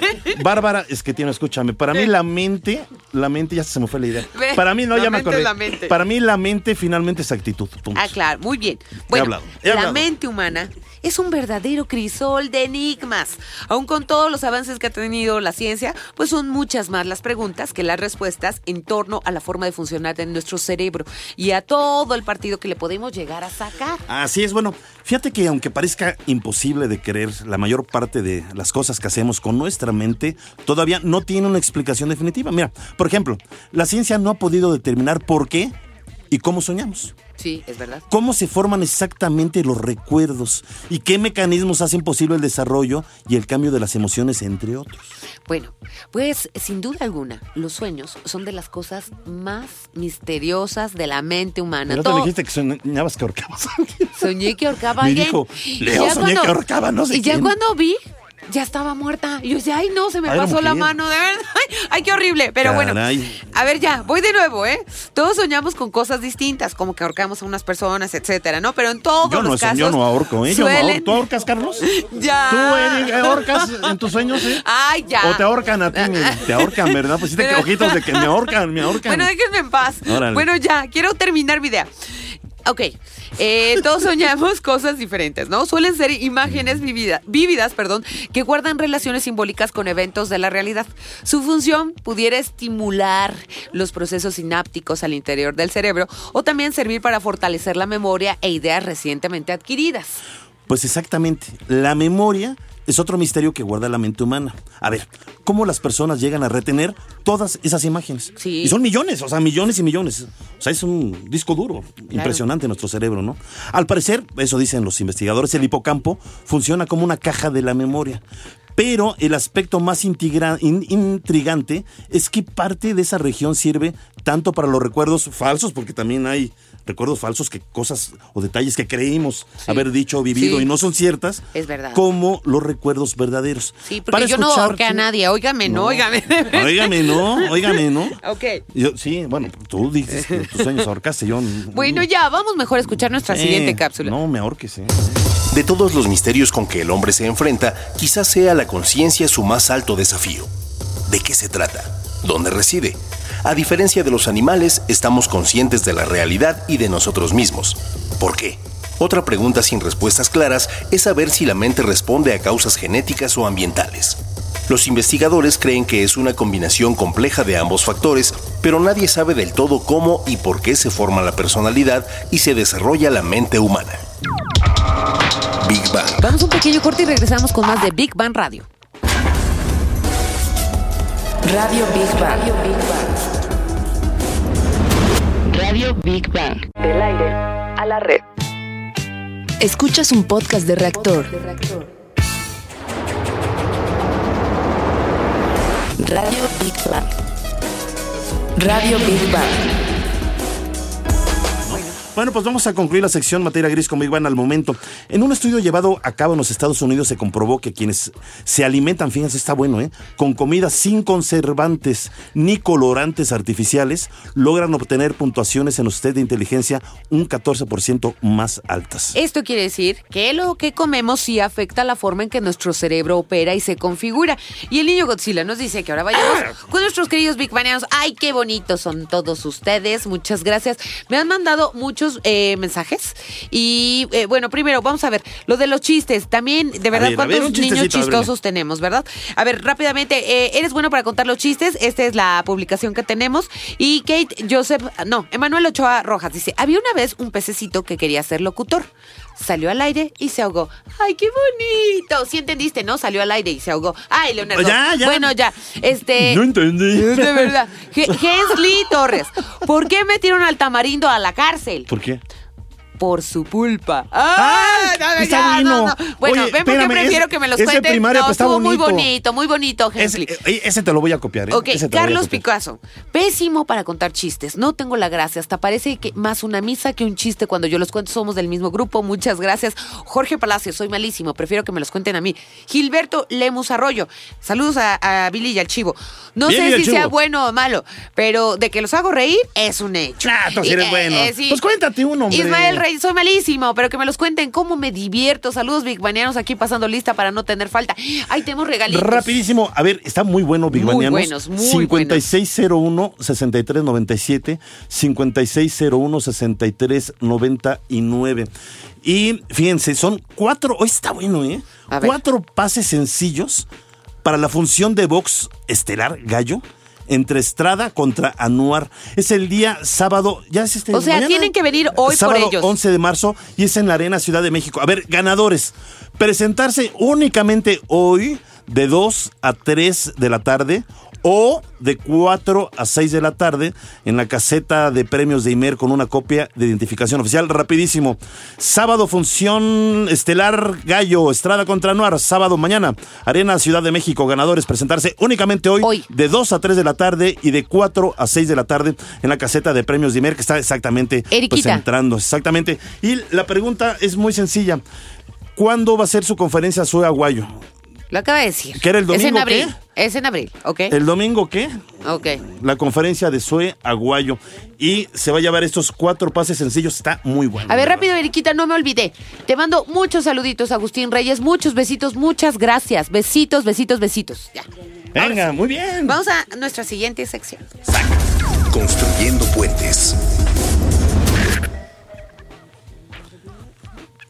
Bárbara, es que tiene, escúchame, para mí la mente, la mente ya se me fue la idea. Para mí no la ya me acordé. es la mente. Para mí la mente finalmente es actitud. punto. Ah, claro, muy bien. Bueno, hablado, he la mente humana es un verdadero crisol de enigmas. Aun con todos los avances que ha tenido la ciencia, pues son muchas más las preguntas que las respuestas en torno a la forma de funcionar de nuestro cerebro y a todo el partido que le podemos llegar a sacar. Así es, bueno, fíjate que aunque parezca imposible de creer, la mayor parte de las cosas que hacemos con nuestra mente todavía no tiene una explicación definitiva. Mira, por ejemplo, la ciencia no ha podido determinar por qué y cómo soñamos. Sí, es verdad. cómo se forman exactamente los recuerdos y qué mecanismos hacen posible el desarrollo y el cambio de las emociones, entre otros. Bueno, pues sin duda alguna, los sueños son de las cosas más misteriosas de la mente humana. Pero te dijiste que soñabas que ahorcabas a alguien. Soñé que ahorcaba a alguien. dijo, Y Leo, soñé que ahorcaba no sé Y ya quién. cuando vi, ya estaba muerta. Y yo decía, ay, no, se me pasó la mano, de verdad. Ay, ay, qué horrible. Pero bueno, a ver ya, voy de nuevo, ¿eh? Todos soñamos con cosas distintas, como que ahorcamos a unas personas, etcétera, ¿no? Pero en todos Yo no, los so- casos. yo no ahorco, ¿eh? Yo no ahorco. ¿Tú ahorcas, Carlos? Ya. ¿Tú ahorcas en tus sueños, eh? Ay, ya. ¿O te ahorcan a ti? Te ahorcan, ¿verdad? Pues sí te Pero- ojitos de que me ahorcan, me ahorcan. Bueno, déjenme en paz. Órale. Bueno, ya, quiero terminar mi idea. Ok, eh, todos soñamos cosas diferentes, ¿no? Suelen ser imágenes vivida- vívidas, perdón, que guardan relaciones simbólicas con eventos de la realidad. Su función pudiera estimular los procesos sinápticos al interior del cerebro o también servir para fortalecer la memoria e ideas recientemente adquiridas. Pues exactamente. La memoria es otro misterio que guarda la mente humana. A ver, ¿cómo las personas llegan a retener todas esas imágenes? Sí. Y son millones, o sea, millones y millones. O sea, es un disco duro, impresionante nuestro cerebro, ¿no? Al parecer, eso dicen los investigadores, el hipocampo funciona como una caja de la memoria. Pero el aspecto más intrigante es que parte de esa región sirve tanto para los recuerdos falsos, porque también hay recuerdos falsos, que cosas o detalles que creímos haber dicho o vivido Sí. y no son ciertas. Es verdad. Como los recuerdos verdaderos. Sí, porque yo no ahorqué a nadie. Óigame, no, óigame. Óigame, no, óigame, no. Ok. Yo, sí, bueno, tú dices que tus sueños ahorcaste, yo. Bueno, ya, vamos mejor a escuchar nuestra Eh, siguiente cápsula. No, me ahorques, eh. De todos los misterios con que el hombre se enfrenta, quizás sea la conciencia su más alto desafío. ¿De qué se trata? ¿Dónde reside? A diferencia de los animales, estamos conscientes de la realidad y de nosotros mismos. ¿Por qué? Otra pregunta sin respuestas claras es saber si la mente responde a causas genéticas o ambientales. Los investigadores creen que es una combinación compleja de ambos factores, pero nadie sabe del todo cómo y por qué se forma la personalidad y se desarrolla la mente humana. Big Bang. Vamos un pequeño corte y regresamos con más de Big Bang Radio. Radio Big Bang. Radio Big Bang. Radio Big Bang. Del aire a la red. Escuchas un podcast de reactor. Radio Big Bang. Radio Big Bang. Bueno, pues vamos a concluir la sección materia gris con Big Bang al momento. En un estudio llevado a cabo en los Estados Unidos se comprobó que quienes se alimentan, fíjense, está bueno, ¿eh? Con comida sin conservantes ni colorantes artificiales, logran obtener puntuaciones en los test de inteligencia un 14% más altas. Esto quiere decir que lo que comemos sí afecta la forma en que nuestro cerebro opera y se configura. Y el niño Godzilla nos dice que ahora vayamos con nuestros queridos Big Banianos. ¡Ay, qué bonitos son todos ustedes! Muchas gracias. Me han mandado muchos eh, mensajes. Y eh, bueno, primero, vamos a ver lo de los chistes. También, de verdad, ver, ¿cuántos niños chistosos tenemos, verdad? A ver, rápidamente, eh, ¿eres bueno para contar los chistes? Esta es la publicación que tenemos. Y Kate Joseph, no, Emanuel Ochoa Rojas dice, había una vez un pececito que quería ser locutor. Salió al aire y se ahogó. ¡Ay, qué bonito! Sí entendiste, ¿no? Salió al aire y se ahogó. ¡Ay, Leonardo! Ya, ya. Bueno, ya. Este... No entendí. De verdad. Hensley Torres, ¿por qué metieron al tamarindo a la cárcel? ¿Por qué? Por su pulpa. ¡Ay! no, no, Está ya, bueno. no, no. Bueno, Oye, ven porque espérame, prefiero que me los ese cuenten. primaria, no, pues, estuvo muy bonito. bonito, muy bonito, Ese, eh, ese te lo voy a copiar, ¿eh? Ok, Ese Carlos copiar. Picasso. Pésimo para contar chistes. No tengo la gracia. Hasta parece que más una misa que un chiste cuando yo los cuento. Somos del mismo grupo. Muchas gracias. Jorge Palacio, soy malísimo. Prefiero que me los cuenten a mí. Gilberto Lemus Arroyo. Saludos a, a Billy y al Chivo. No Bien, sé si sea bueno o malo, pero de que los hago reír es un hecho. Ah, tú sí eres Y, bueno. sí. Pues cuéntate uno, hombre. Ismael Soy malísimo, pero que me los cuenten cómo me divierto. Saludos, Big Banianos, aquí pasando lista para no tener falta. Ay, tenemos regalitos. Rapidísimo, a ver, está muy bueno Big Muy buenos, muy 5601-6397, 5601-6399. Y fíjense, son cuatro, hoy está bueno, ¿eh? Cuatro pases sencillos para la función de box estelar gallo entre Estrada contra Anuar. Es el día sábado, ya es este O sea, mañana. tienen que venir hoy por sábado ellos. 11 de marzo y es en la Arena Ciudad de México. A ver, ganadores. Presentarse únicamente hoy de 2 a 3 de la tarde o de 4 a 6 de la tarde en la caseta de premios de Imer con una copia de identificación oficial. Rapidísimo. Sábado función estelar Gallo, Estrada contra Noir. Sábado mañana, Arena Ciudad de México. Ganadores presentarse únicamente hoy, Hoy. de 2 a 3 de la tarde y de 4 a 6 de la tarde en la caseta de premios de Imer que está exactamente pues, entrando. Exactamente. Y la pregunta es muy sencilla. ¿Cuándo va a ser su conferencia Soy Aguayo? Lo acaba de decir. ¿Qué era el Es en domingo, abril. Es en abril, ¿ok? ¿El domingo qué? Ok. La conferencia de Sue Aguayo. Y se va a llevar estos cuatro pases sencillos. Está muy bueno. A ver, rápido, Eriquita, no me olvidé. Te mando muchos saluditos, Agustín Reyes, muchos besitos, muchas gracias. Besitos, besitos, besitos. Ya. Venga, muy bien. Vamos a nuestra siguiente sección. Construyendo puentes.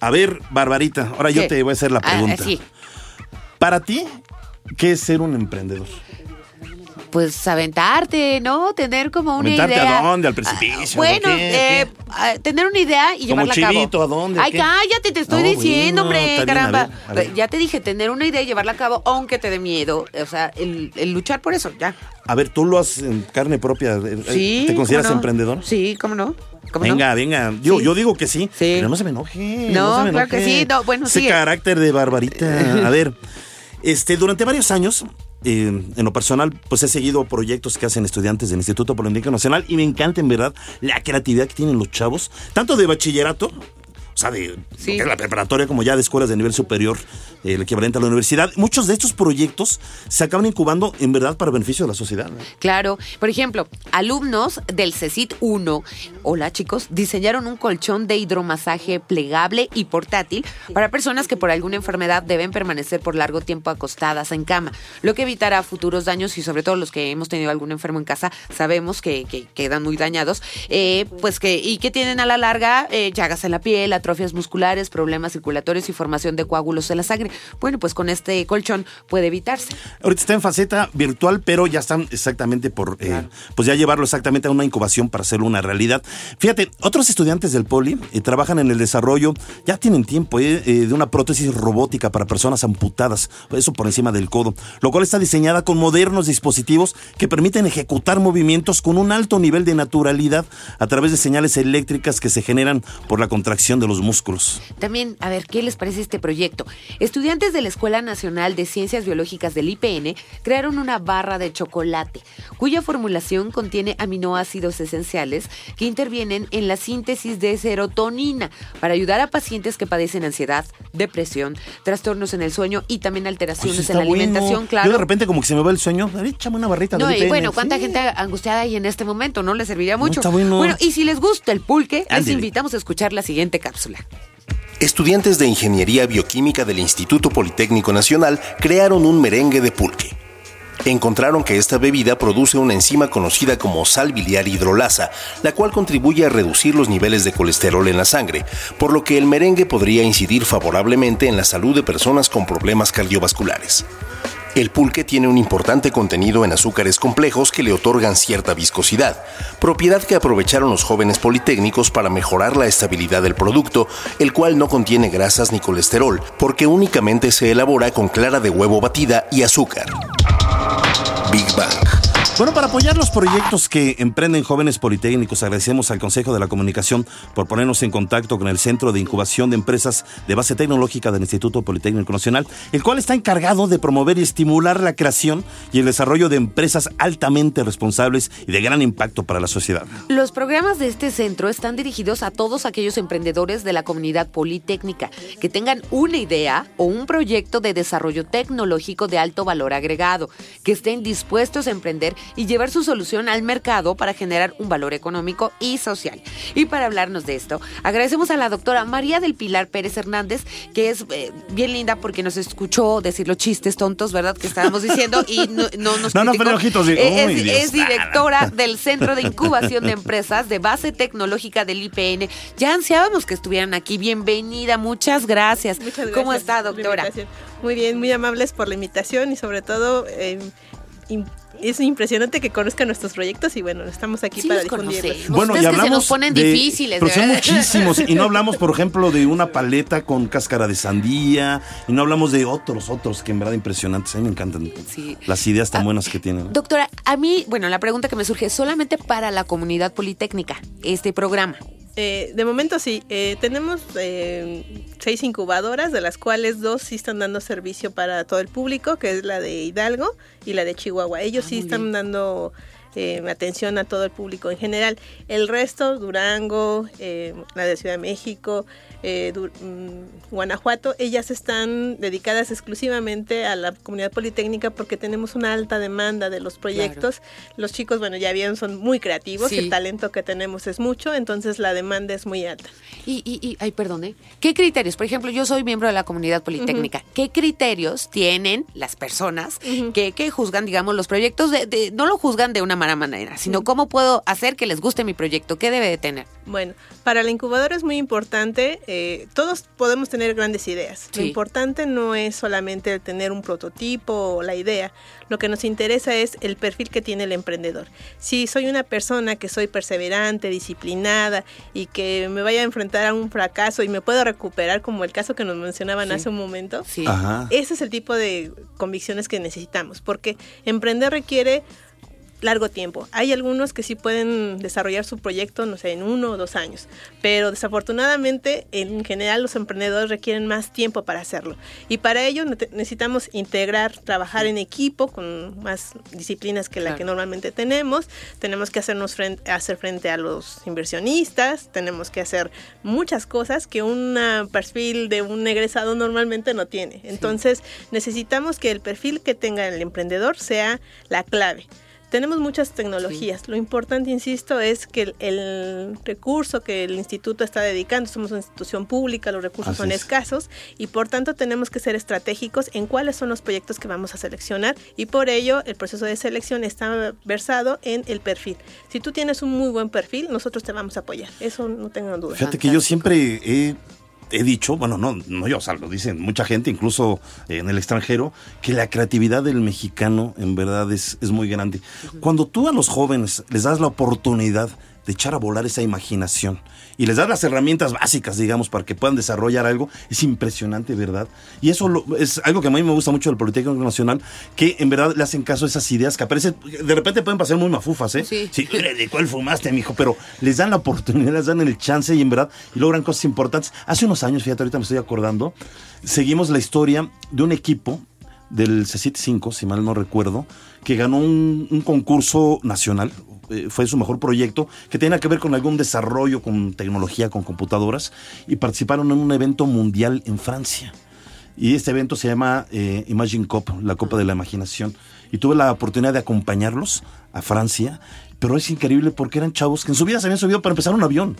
A ver, Barbarita, ahora yo te voy a hacer la Ah, pregunta. sí. Para ti, ¿qué es ser un emprendedor? Pues aventarte, ¿no? Tener como una ¿Aventarte idea. a dónde? ¿Al precipicio? Ah, bueno, ¿O qué? eh, tener una idea y ¿Como llevarla a cabo. ¿A dónde? ¿O Ay, qué? cállate, te estoy No, diciendo, bueno, hombre, está bien, a caramba. ver, a ver. Ya te dije, tener una idea y llevarla a cabo, aunque te dé miedo. O sea, el, el luchar por eso, ya. A ver, tú lo haces en carne propia. eh, Sí. ¿Te consideras ¿cómo no? emprendedor? Sí, ¿cómo no? ¿Cómo no? Venga, venga. Yo, Sí. yo digo que sí, Sí. Pero no se me enoje. No, se me claro que sí. No, bueno, Ese sigue. carácter de barbarita. A ver, este, durante varios años, eh, en lo personal, pues he seguido proyectos que hacen estudiantes del Instituto Politécnico Nacional y me encanta en verdad la creatividad que tienen los chavos, tanto de bachillerato, sea, de Sí. la preparatoria como ya de escuelas de nivel superior, el equivalente a la universidad. Muchos de estos proyectos se acaban incubando en verdad para beneficio de la sociedad. ¿no? Claro, por ejemplo, alumnos del CECIT 1, hola chicos, diseñaron un colchón de hidromasaje plegable y portátil para personas que por alguna enfermedad deben permanecer por largo tiempo acostadas en cama, lo que evitará futuros daños y sobre todo los que hemos tenido algún enfermo en casa sabemos que, que quedan muy dañados, eh, pues que y que tienen a la larga eh, llagas en la piel, atrofias musculares, problemas circulatorios y formación de coágulos en la sangre. Bueno, pues con este colchón puede evitarse. Ahorita está en faceta virtual, pero ya están exactamente por, eh, pues ya llevarlo exactamente a una incubación para hacerlo una realidad. Fíjate, otros estudiantes del Poli eh, trabajan en el desarrollo, ya tienen tiempo, eh, eh, de una prótesis robótica para personas amputadas, eso por encima del codo, lo cual está diseñada con modernos dispositivos que permiten ejecutar movimientos con un alto nivel de naturalidad a través de señales eléctricas que se generan por la contracción de los músculos. También, a ver, ¿qué les parece este proyecto? Estudiantes de la Escuela Nacional de Ciencias Biológicas del IPN crearon una barra de chocolate, cuya formulación contiene aminoácidos esenciales que intervienen en la síntesis de serotonina para ayudar a pacientes que padecen ansiedad, depresión, trastornos en el sueño y también alteraciones Pues en la bueno. alimentación, Yo claro. de repente como que se me va el sueño, a ver, échame una barrita No, de y bueno, ¿cuánta Sí. gente angustiada hay en este momento? ¿No? Le serviría mucho. está bueno. y si les gusta el pulque, les invitamos a escuchar la siguiente cápsula. Estudiantes de Ingeniería Bioquímica del Instituto Politécnico Nacional crearon un merengue de pulque. Encontraron que esta bebida produce una enzima conocida como sal biliar hidrolasa, la cual contribuye a reducir los niveles de colesterol en la sangre, por lo que el merengue podría incidir favorablemente en la salud de personas con problemas cardiovasculares. El pulque tiene un importante contenido en azúcares complejos que le otorgan cierta viscosidad, propiedad que aprovecharon los jóvenes politécnicos para mejorar la estabilidad del producto, el cual no contiene grasas ni colesterol, porque únicamente se elabora con clara de huevo batida y azúcar. Big Bang. Bueno, para apoyar los proyectos que emprenden jóvenes politécnicos, agradecemos al Consejo de la Comunicación por ponernos en contacto con el Centro de Incubación de Empresas de Base Tecnológica del Instituto Politécnico Nacional, el cual está encargado de promover y estimular la creación y el desarrollo de empresas altamente responsables y de gran impacto para la sociedad. Los programas de este centro están dirigidos a todos aquellos emprendedores de la comunidad politécnica que tengan una idea o un proyecto de desarrollo tecnológico de alto valor agregado, que estén dispuestos a emprender y llevar su solución al mercado para generar un valor económico y social. Y para hablarnos de esto, agradecemos a la doctora María del Pilar Pérez Hernández, que es eh, bien linda porque nos escuchó decir los chistes tontos, ¿verdad? Que estábamos diciendo y no, no nos No, no, ojitos Eh, Uy, es, directora del Centro de Incubación de Empresas de Base Tecnológica del IPN. Ya ansiábamos que estuvieran aquí. Bienvenida, muchas gracias. Muchas gracias. ¿Cómo está, doctora? Muy bien, muy amables por la invitación y sobre todo eh, es impresionante que conozcan nuestros proyectos y bueno, estamos aquí Sí para los difundirlos. conocemos. Bueno, y que se hablamos nos ponen de- difíciles, pero de son verdad. muchísimos y no hablamos, por ejemplo, de una paleta con cáscara de sandía y no hablamos de otros, otros que en verdad impresionantes. A mí me encantan Sí. las ideas tan Ah, buenas que tienen. Doctora, a mí, bueno, la pregunta que me surge, solamente para la comunidad politécnica, este programa. Eh, de momento sí, eh, tenemos eh, seis incubadoras, de las cuales dos sí están dando servicio para todo el público, que es la de Hidalgo y la de Chihuahua. Ellos sí están dando eh, atención a todo el público en general. El resto, Durango, eh, la de Ciudad de México, eh, mm, Guanajuato, ellas están dedicadas exclusivamente a la comunidad politécnica porque tenemos una alta demanda de los proyectos. Los chicos, bueno, ya vieron, son muy creativos, Sí. el talento que tenemos es mucho, entonces la demanda es muy alta. Y, y, y, ay, perdone. ¿Qué criterios? Por ejemplo, yo soy miembro de la comunidad politécnica. ¿Qué criterios tienen las personas que, que juzgan, digamos, los proyectos? De, de- no lo juzgan de una mala manera, sino cómo puedo hacer que les guste mi proyecto. ¿Qué debe de tener? Bueno, para la incubadora es muy importante, eh, todos podemos tener grandes ideas. Lo importante no es solamente el tener un prototipo o la idea, lo que nos interesa es el perfil que tiene el emprendedor. Si soy una persona que soy perseverante, disciplinada y que me vaya a enfrentar a un fracaso y me puedo recuperar, como el caso que nos mencionaban Sí. hace un momento, Sí. Ese es el tipo de convicciones que necesitamos, porque emprender requiere largo tiempo. Hay algunos que sí pueden desarrollar su proyecto, no sé, en uno o dos años, pero desafortunadamente en general los emprendedores requieren más tiempo para hacerlo. Y para ello necesitamos integrar, trabajar en equipo con más disciplinas que la que normalmente tenemos. Tenemos que hacernos frente, hacer frente a los inversionistas, tenemos que hacer muchas cosas que un perfil de un egresado normalmente no tiene. Entonces necesitamos que el perfil que tenga el emprendedor sea la clave tenemos muchas tecnologías. Lo importante, insisto, es que el, recurso que el instituto está dedicando, somos una institución pública, los recursos son escasos y por tanto tenemos que ser estratégicos en cuáles son los proyectos que vamos a seleccionar y por ello el proceso de selección está versado en el perfil. Si tú tienes un muy buen perfil, nosotros te vamos a apoyar. Eso no tengo duda. Fíjate que yo siempre he he dicho, bueno, no, no yo, o sea, lo dicen mucha gente, incluso en el extranjero, que la creatividad del mexicano en verdad es, es muy grande. Cuando tú a los jóvenes les das la oportunidad de echar a volar esa imaginación y les das las herramientas básicas, digamos, para que puedan desarrollar algo, es impresionante, ¿verdad? Y eso es algo que a mí me gusta mucho del Politécnico Nacional, que en verdad le hacen caso a esas ideas que aparecen, de repente pueden pasar muy mafufas, ¿eh? Sí. sí ¿De cuál fumaste, mijo? Pero les dan la oportunidad, les dan el chance y en verdad y logran cosas importantes. Hace unos años, fíjate, ahorita me estoy acordando, seguimos la historia de un equipo del C75, si mal no recuerdo, que ganó un concurso nacional, fue su mejor proyecto, que tenía que ver con algún desarrollo con tecnología, con computadoras, y participaron en un evento mundial en Francia. Y este evento se llama eh, Imagine Cop, la Copa de la Imaginación. Y tuve la oportunidad de acompañarlos a Francia, pero es increíble porque eran chavos que en su vida se habían subido para empezar un avión.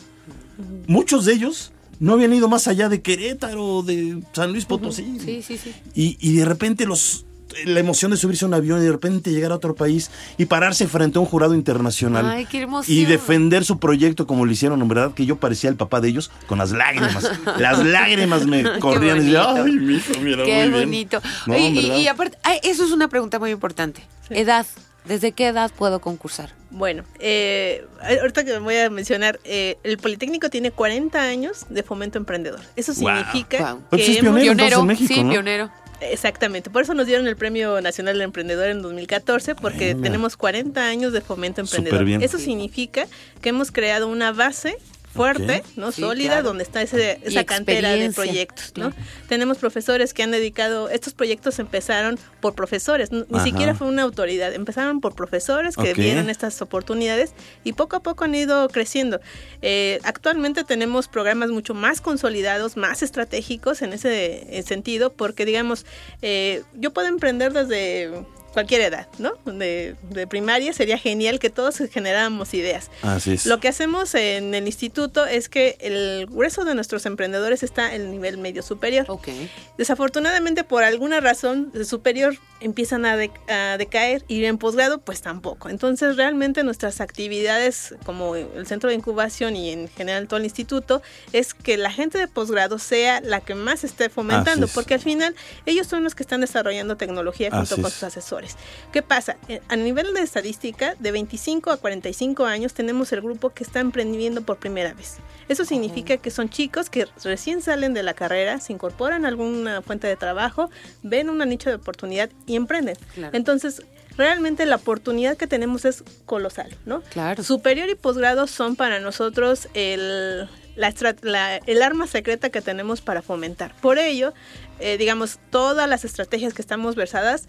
Muchos de ellos no habían ido más allá de Querétaro, de San Luis Potosí. Sí, sí, sí. Y, y de repente los la emoción de subirse a un avión y de repente llegar a otro país y pararse frente a un jurado internacional Ay, qué emoción. y defender su proyecto como lo hicieron, en verdad que yo parecía el papá de ellos con las lágrimas. las lágrimas me corrían y decía, ay, mi hijo, mira, Qué muy bonito. y, aparte, eso es una pregunta muy importante. Edad. ¿Desde qué edad puedo concursar? Bueno, eh, ahorita que me voy a mencionar, eh, el Politécnico tiene 40 años de fomento emprendedor. Eso significa pues que es pionero, México, sí, pionero. Exactamente, por eso nos dieron el Premio Nacional del Emprendedor en 2014, porque tenemos 40 años de fomento emprendedor. Eso significa que hemos creado una base fuerte, ¿no? Sólida, donde está ese, esa cantera de proyectos, ¿no? Tenemos profesores que han dedicado, estos proyectos empezaron por profesores, ni siquiera fue una autoridad, empezaron por profesores que vieron estas oportunidades y poco a poco han ido creciendo. Eh, actualmente tenemos programas mucho más consolidados, más estratégicos en ese sentido, porque digamos, eh, yo puedo emprender desde cualquier edad, ¿no? De, primaria sería genial que todos generáramos ideas. Así es. Lo que hacemos en el instituto es que el grueso de nuestros emprendedores está en el nivel medio superior. Ok. Desafortunadamente, por alguna razón, el superior empiezan a, decaer y en posgrado, pues tampoco. Entonces, realmente nuestras actividades, como el centro de incubación y en general todo el instituto, es que la gente de posgrado sea la que más esté fomentando, porque al final ellos son los que están desarrollando tecnología junto con sus asesores. ¿Qué pasa? Eh, a nivel de estadística, de 25 a 45 años tenemos el grupo que está emprendiendo por primera vez. Eso significa que son chicos que recién salen de la carrera, se incorporan a alguna fuente de trabajo, ven una nicho de oportunidad y emprenden. Entonces, realmente la oportunidad que tenemos es colosal, ¿no? Claro. Superior y posgrado son para nosotros el, la, el arma secreta que tenemos para fomentar. Por ello, eh, digamos, todas las estrategias que estamos versadas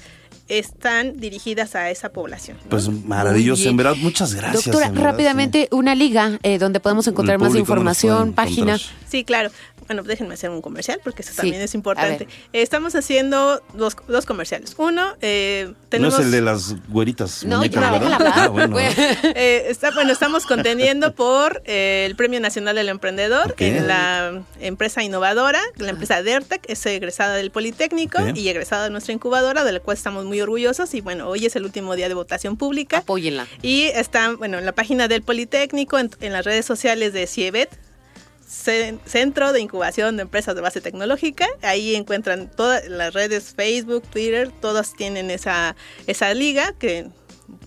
están dirigidas a esa población. Pues maravilloso, en verdad, muchas gracias. Doctora, rápidamente, una liga eh, donde podemos encontrar más información, página. Sí, claro. Bueno, déjenme hacer un comercial porque eso también es importante. estamos haciendo dos, dos comerciales. Uno, eh, tenemos... No es el de las güeritas. No, no, ah, bueno. Eh, está, bueno, estamos contendiendo por eh, el Premio Nacional del Emprendedor en la empresa innovadora, la empresa DERTEC, es egresada del Politécnico y egresada de nuestra incubadora, de la cual estamos muy orgullosos. Y bueno, hoy es el último día de votación pública. Apóyenla. Y está, bueno, en la página del Politécnico, en, en las redes sociales de CIEBET, Centro de Incubación de Empresas de Base Tecnológica. Ahí encuentran todas las redes Facebook, Twitter, todas tienen esa, esa liga que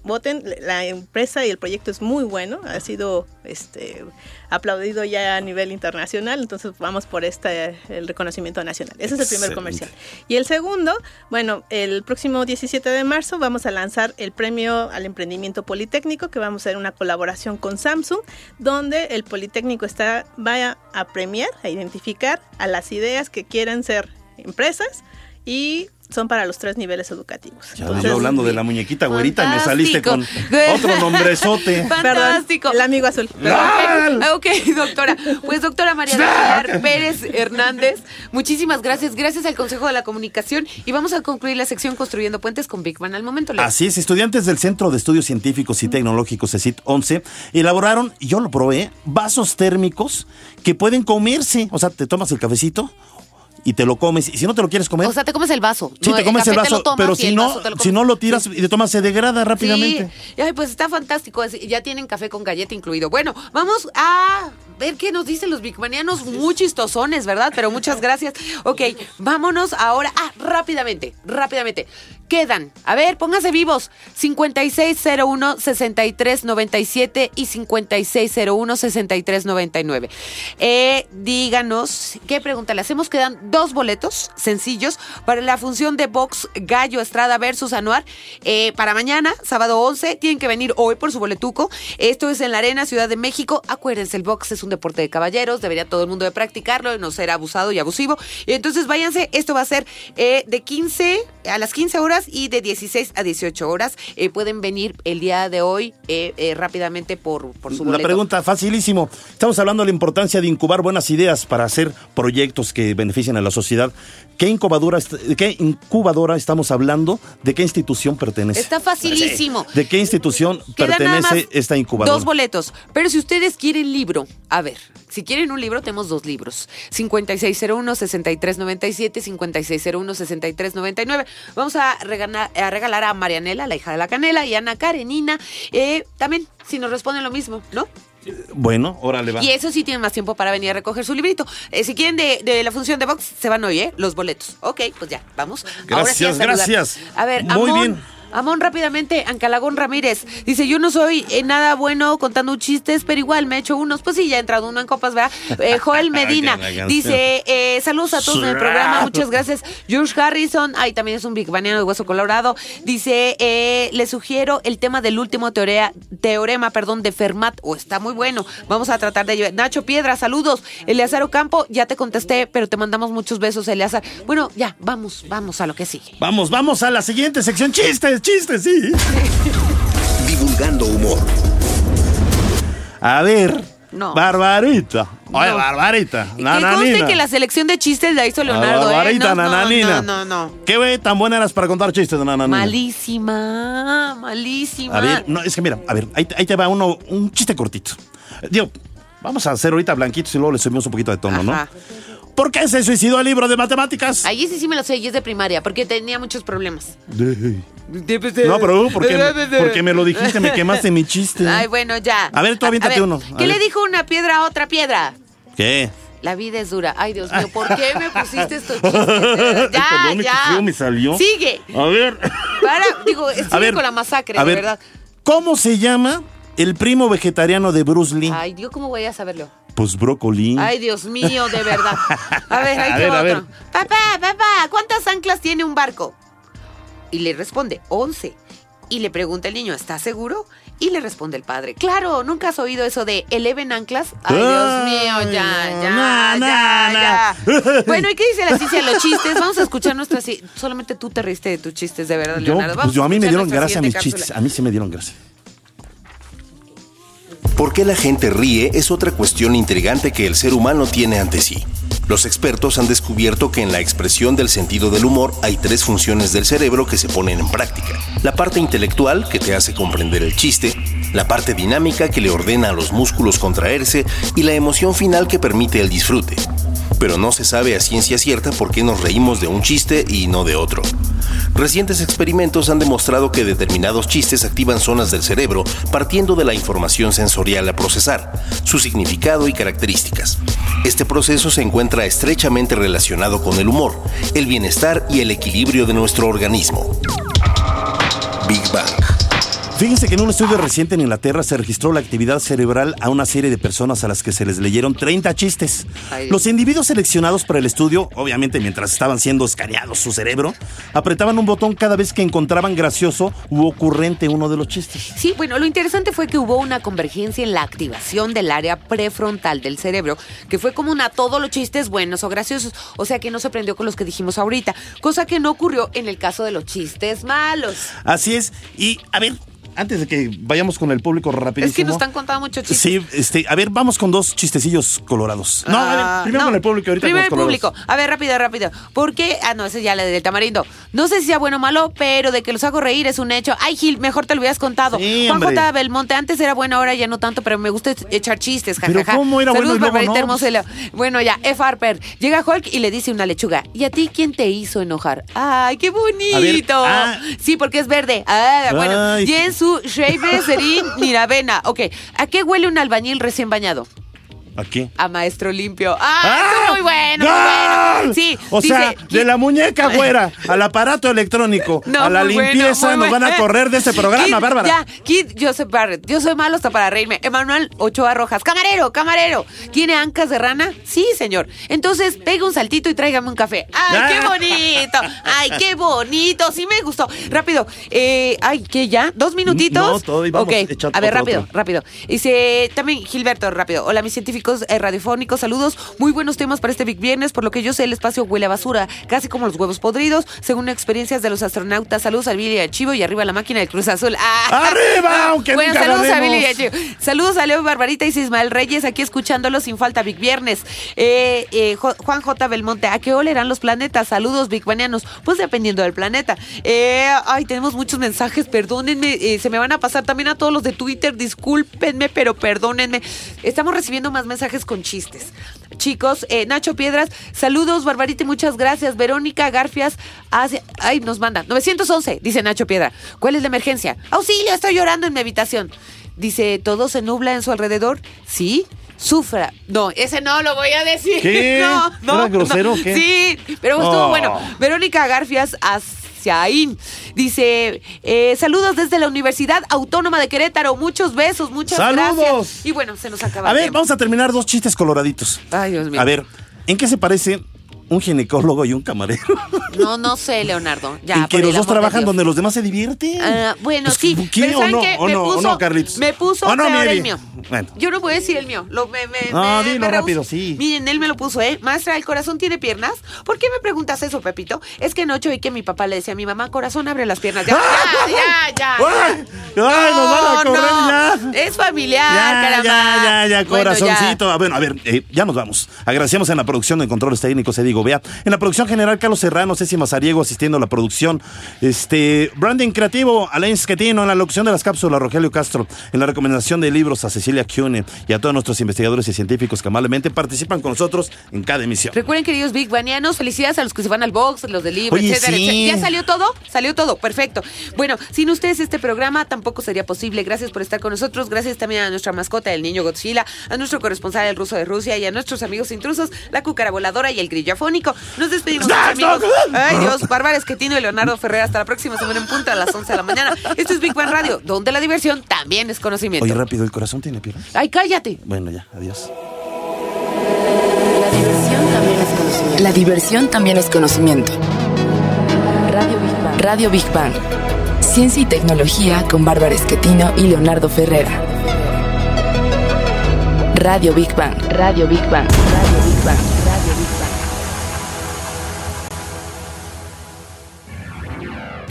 voten. La empresa y el proyecto es muy bueno, ha sido este aplaudido ya a nivel internacional, entonces vamos por este el reconocimiento nacional. Ese es el primer comercial. Y el segundo, bueno, el próximo 17 de marzo vamos a lanzar el premio al emprendimiento politécnico, que vamos a hacer una colaboración con Samsung, donde el Politécnico está vaya a premiar, a identificar a las ideas que quieran ser empresas y son para los tres niveles educativos. Ya Entonces, yo hablando de la muñequita güerita, me saliste con otro nombrezote. Fantástico. el amigo azul. Perfecto. Ok, doctora. Pues doctora María del Pilar Pérez Hernández, muchísimas gracias. Gracias al Consejo de la Comunicación y vamos a concluir la sección Construyendo Puentes con Big Man al momento. Leo. Así es, estudiantes del Centro de Estudios Científicos y Tecnológicos CECIT 11 elaboraron, y yo lo probé, vasos térmicos que pueden comerse. O sea, te tomas el cafecito y te lo comes. Y si no te lo quieres comer, O sea, te comes el vaso. sí No, te comes el vaso, tomas pero si no, vaso si no lo tiras y te tomas, se degrada rápidamente. Sí. Ay, pues está fantástico. Ya tienen café con galleta incluido. Bueno, vamos a ver qué nos dicen los bigmanianos. Muy chistosones, ¿verdad? Pero muchas gracias. Ok, vámonos ahora. Ah, rápidamente, rápidamente. Quedan, a ver, pónganse vivos. 5601-6397 y 5601-6399. Eh, díganos, ¿qué pregunta le hacemos? Quedan dos boletos sencillos para la función de box Gallo Estrada versus Anuar. Eh, para mañana, sábado 11, tienen que venir hoy por su boletuco. Esto es en la Arena, Ciudad de México. Acuérdense, el box es un deporte de caballeros, debería todo el mundo de practicarlo y no ser abusado y abusivo. Y entonces váyanse, esto va a ser eh, de 15 a las 15 horas y de 16 a 18 horas. Eh, pueden venir el día de hoy eh, eh, rápidamente por, por su La boleto. pregunta, facilísimo. Estamos hablando de la importancia de incubar buenas ideas para hacer proyectos que beneficien a la sociedad. ¿Qué incubadora, qué incubadora estamos hablando? ¿De qué institución pertenece? Está facilísimo. ¿De qué institución Queda pertenece esta incubadora? Dos boletos. Pero si ustedes quieren libro, a ver, si quieren un libro, tenemos dos libros. 5601-6397, 5601-6399. Vamos a regalar, a regalar a Marianela, la hija de la canela, y a Ana Karenina. eh, también, si nos responden lo mismo, ¿no? Bueno, órale va. Y eso sí tienen más tiempo para venir a recoger su librito. Eh, si quieren de, de la función de box, se van hoy, ¿eh? Los boletos. Ok, pues ya, vamos. Ahora sí a Gracias, gracias. A ver, Muy bien. Amón, rápidamente, Ancalagón Ramírez. Dice, yo no soy eh, nada bueno contando chistes, pero igual me he hecho unos. Pues sí, ya ha entrado uno en copas, ¿verdad? Eh, Joel Medina dice, eh, saludos a todos en el programa, muchas gracias. George Harrison, ay, también es un big baniano de hueso colorado. Dice, eh, le sugiero el tema del último teorea, teorema, perdón, de Fermat. O está muy bueno. Vamos a tratar de ello. Nacho Piedra, saludos. Eleazar Ocampo, ya te contesté, pero te mandamos muchos besos, Eleazar. Bueno, ya, vamos, vamos a lo que sigue. Vamos, vamos a la siguiente sección. Chistes, chistes, sí. Divulgando humor. A ver. No. Barbarita. Oye, No. Barbarita. Y que conste Nananina. que la selección de chistes la hizo Leonardo, ¿eh? Barbarita, No, no, nananina. no, no, no. ¿Qué güey tan buena eras para contar chistes, nananina? Malísima, malísima. A ver, no, es que mira, a ver, ahí, te- ahí te va uno, un chiste cortito. Eh, Digo, vamos a hacer ahorita blanquitos y luego le subimos un poquito de tono, Ajá. ¿no? ¿Por qué se suicidó el libro de matemáticas? Ahí sí sí me lo sé, y es de primaria, porque tenía muchos problemas. No, pero porque, porque me lo dijiste, me quemaste mi chiste. Ay, bueno, ya. A ver, tú aviéntate ver, uno. A ¿Qué ver. le dijo una piedra a otra piedra? ¿Qué? La vida es dura. Ay, Dios mío, ¿por qué me pusiste estos chistes? Ya, Perdón, qué ya. feo me salió. Sigue. A ver. Para, digo, sigue A ver. con la masacre, a de ver, verdad. ¿Cómo se llama el primo vegetariano de Bruce Lee? Ay, Dios, ¿cómo voy a saberlo? Pues brócoli. Ay, Dios mío, de verdad. A ver, ahí A ver, va a ver. otro. Papá, papá, ¿cuántas anclas tiene un barco? Y le responde, once. Y le pregunta el niño, ¿estás seguro? Y le responde el padre, claro, ¿nunca has oído eso de eleven anclas? Ay, Dios mío, ya, ya, na. ya. Bueno, ¿y qué dice la ciencia de los chistes? Vamos a escuchar nuestras... Solamente tú te reíste de tus chistes, de verdad, Yo, Leonardo. pues Vamos yo a mí me dieron gracia mis chistes. A mí sí me dieron gracia. ¿Por qué la gente ríe es otra cuestión intrigante que el ser humano tiene ante sí? Los expertos han descubierto que en la expresión del sentido del humor hay tres funciones del cerebro que se ponen en práctica. La parte intelectual, que te hace comprender el chiste, la parte dinámica que le ordena a los músculos contraerse y la emoción final que permite el disfrute. Pero no se sabe a ciencia cierta por qué nos reímos de un chiste y no de otro. Recientes experimentos han demostrado que determinados chistes activan zonas del cerebro partiendo de la información sensorial a procesar, su significado y características. Este proceso se encuentra estrechamente relacionado con el humor, el bienestar y el equilibrio de nuestro organismo. Big Bang. Fíjense que en un estudio reciente en Inglaterra se registró la actividad cerebral a una serie de personas a las que se les leyeron 30 chistes. Los individuos seleccionados para el estudio, obviamente mientras estaban siendo escaneados su cerebro, apretaban un botón cada vez que encontraban gracioso u ocurrente uno de los chistes. Sí, bueno, lo interesante fue que hubo una convergencia en la activación del área prefrontal del cerebro, que fue común a todos los chistes buenos o graciosos, o sea que no se prendió con los que dijimos ahorita, cosa que no ocurrió en el caso de los chistes malos. Así es. Y, a ver, antes de que vayamos con el público rapidísimo. Es que nos están contando muchos chistes. Sí, este, a ver, vamos con dos chistecillos colorados. No, a Ah, ver, primero no. con el público, ahorita Primero el con los colorados. público. A ver, rápido, rápido. ¿Por qué? Ah, no, ese ya le del tamarindo. No sé si sea bueno o malo, pero de que los hago reír es un hecho. Ay, Gil, mejor te lo hubieras contado. Sí, Juan hombre. J. Belmonte, antes era bueno, ahora ya no tanto, pero me gusta echar chistes, Pero jajaja. ¿cómo era bueno Saludos, y luego no? Bueno, ya, F. Harper. Llega Hulk y le dice una lechuga, ¿y a ti quién te hizo enojar? Ay, qué bonito. ah. Sí, porque es verde. Ah, bueno. Ay. Niravena. Ok, ¿a qué huele un albañil recién bañado? Aquí. A maestro limpio. ¡Ah! estuvo muy bueno, muy ¡Gol! bueno. Sí. O sea, de la muñeca güera al aparato electrónico, No, a la bueno, limpieza, nos van a correr de este programa, Kid, Bárbara. Ya, Kid Joseph Barrett. Yo soy malo hasta para reírme. Emanuel Ochoa Rojas. Camarero, camarero. ¿Tiene ancas de rana? Sí, señor. Entonces, pega un saltito y tráigame un café. ¡Ay, Ah. qué bonito! ¡Ay, qué bonito! Sí me gustó. Rápido. Eh, ay, ¿qué ya? ¿Dos minutitos? No, todavía vamos Ok. echando A ver, otro, rápido, otro. rápido. Dice también Gilberto, rápido. Hola, mis eh, radiofónicos. Saludos. Muy buenos temas para este Big Viernes. Por lo que yo sé, el espacio huele a basura, casi como los huevos podridos, según experiencias de los astronautas. Saludos a Billy y a Chivo y arriba la máquina del Cruz Azul. ¡Ah! ¡Arriba! Aunque Bueno, nunca saludos a. Billy y a Chivo. Saludos a Leo Barbarita y Ismael Reyes, aquí escuchándolos sin falta Big Viernes. Eh, eh, Juan J. Belmonte, ¿a qué olerán los planetas? Saludos, Big Banianos. Pues dependiendo del planeta. Ay, tenemos muchos mensajes, perdónenme, se me van a pasar también a todos los de Twitter, discúlpenme, pero perdónenme. Estamos recibiendo más mensajes con chistes. Chicos, eh, Nacho Piedras, saludos, Barbarita, muchas gracias. Verónica Garfias, hace- ay, nos manda. 911, dice Nacho Piedra. ¿Cuál es la emergencia? Auxilio, estoy llorando en mi habitación. Dice, ¿todo se nubla en su alrededor? Sí. Sufra. No, ese no lo voy a decir. ¿Qué? No, no. ¿Era grosero no. o qué? Sí, pero estuvo Oh. bueno. Verónica Garfias Asiaín dice: eh, Saludos desde la Universidad Autónoma de Querétaro. Muchos besos, muchas ¡Saludos! gracias. Y bueno, se nos acaba A ver, vamos a terminar dos chistes coloraditos. Ay, Dios mío. A ver, ¿en qué se parece un ginecólogo y un camarero? No, no sé, Leonardo. Ya, en que los dos trabajan Dios. donde los demás se divierten. Ah, bueno, Pues, sí. ¿qué? Pero ¿O ¿saben no? qué? ¿O me no? ¿O puso, no, Carlitos? Me puso ¿O no, peor el mío. Bueno. Yo no voy a decir el mío. Lo, me, me, No, me- dilo rápido, sí. Miren, él me lo puso, ¿eh? Maestra, ¿el corazón tiene piernas? ¿Por qué me preguntas eso, Pepito? Es que anoche oí que mi papá le decía a mi mamá, corazón, abre las piernas. Ya, ya, ya, ya. ¡Ay! ¡Ay, nos van a correr ya! Es familiar, Ya, caramba. ya, ya, ya, Bueno, corazoncito. A ver, a ver, eh, ya nos vamos. Agradecemos en la producción de controles técnicos, Edigo Bea. En la producción general, Carlos Serrano, Ceci Mazariego asistiendo a la producción. Este, branding creativo, Alain Schettino. En la locución de las cápsulas, Rogelio Castro. En la recomendación de libros, a Cecilia Cune. Y a todos nuestros investigadores y científicos que amablemente participan con nosotros en cada emisión. Recuerden, queridos Big Banianos, felicidades a los que se van al box, los del libro, Oye, etcétera, sí. etcétera. ¿Ya salió todo? Salió todo, perfecto. Bueno, sin ustedes este programa tampoco sería posible. Gracias por estar con nosotros. Gracias también a nuestra mascota, el niño Godzilla, a nuestro corresponsal, el ruso de Rusia, y a nuestros amigos intrusos, la cúcara voladora y el grillo afónico. Nos despedimos, amigos. Ay, Dios, Bárbara Esquetino y Leonardo Ferrer. Hasta la próxima semana en punto a las 11 de la mañana. Esto es Big Bang Radio, donde la diversión también es conocimiento. Oye, rápido, ¿el corazón tiene piernas? Ay, cállate. Bueno, ya, adiós. La diversión también es conocimiento. La diversión también es conocimiento. Radio Big Bang. Radio Big Bang. Ciencia y tecnología con Bárbara Esquetino y Leonardo Ferrera. Radio Big Bang. Radio Big Bang. Radio Big Bang.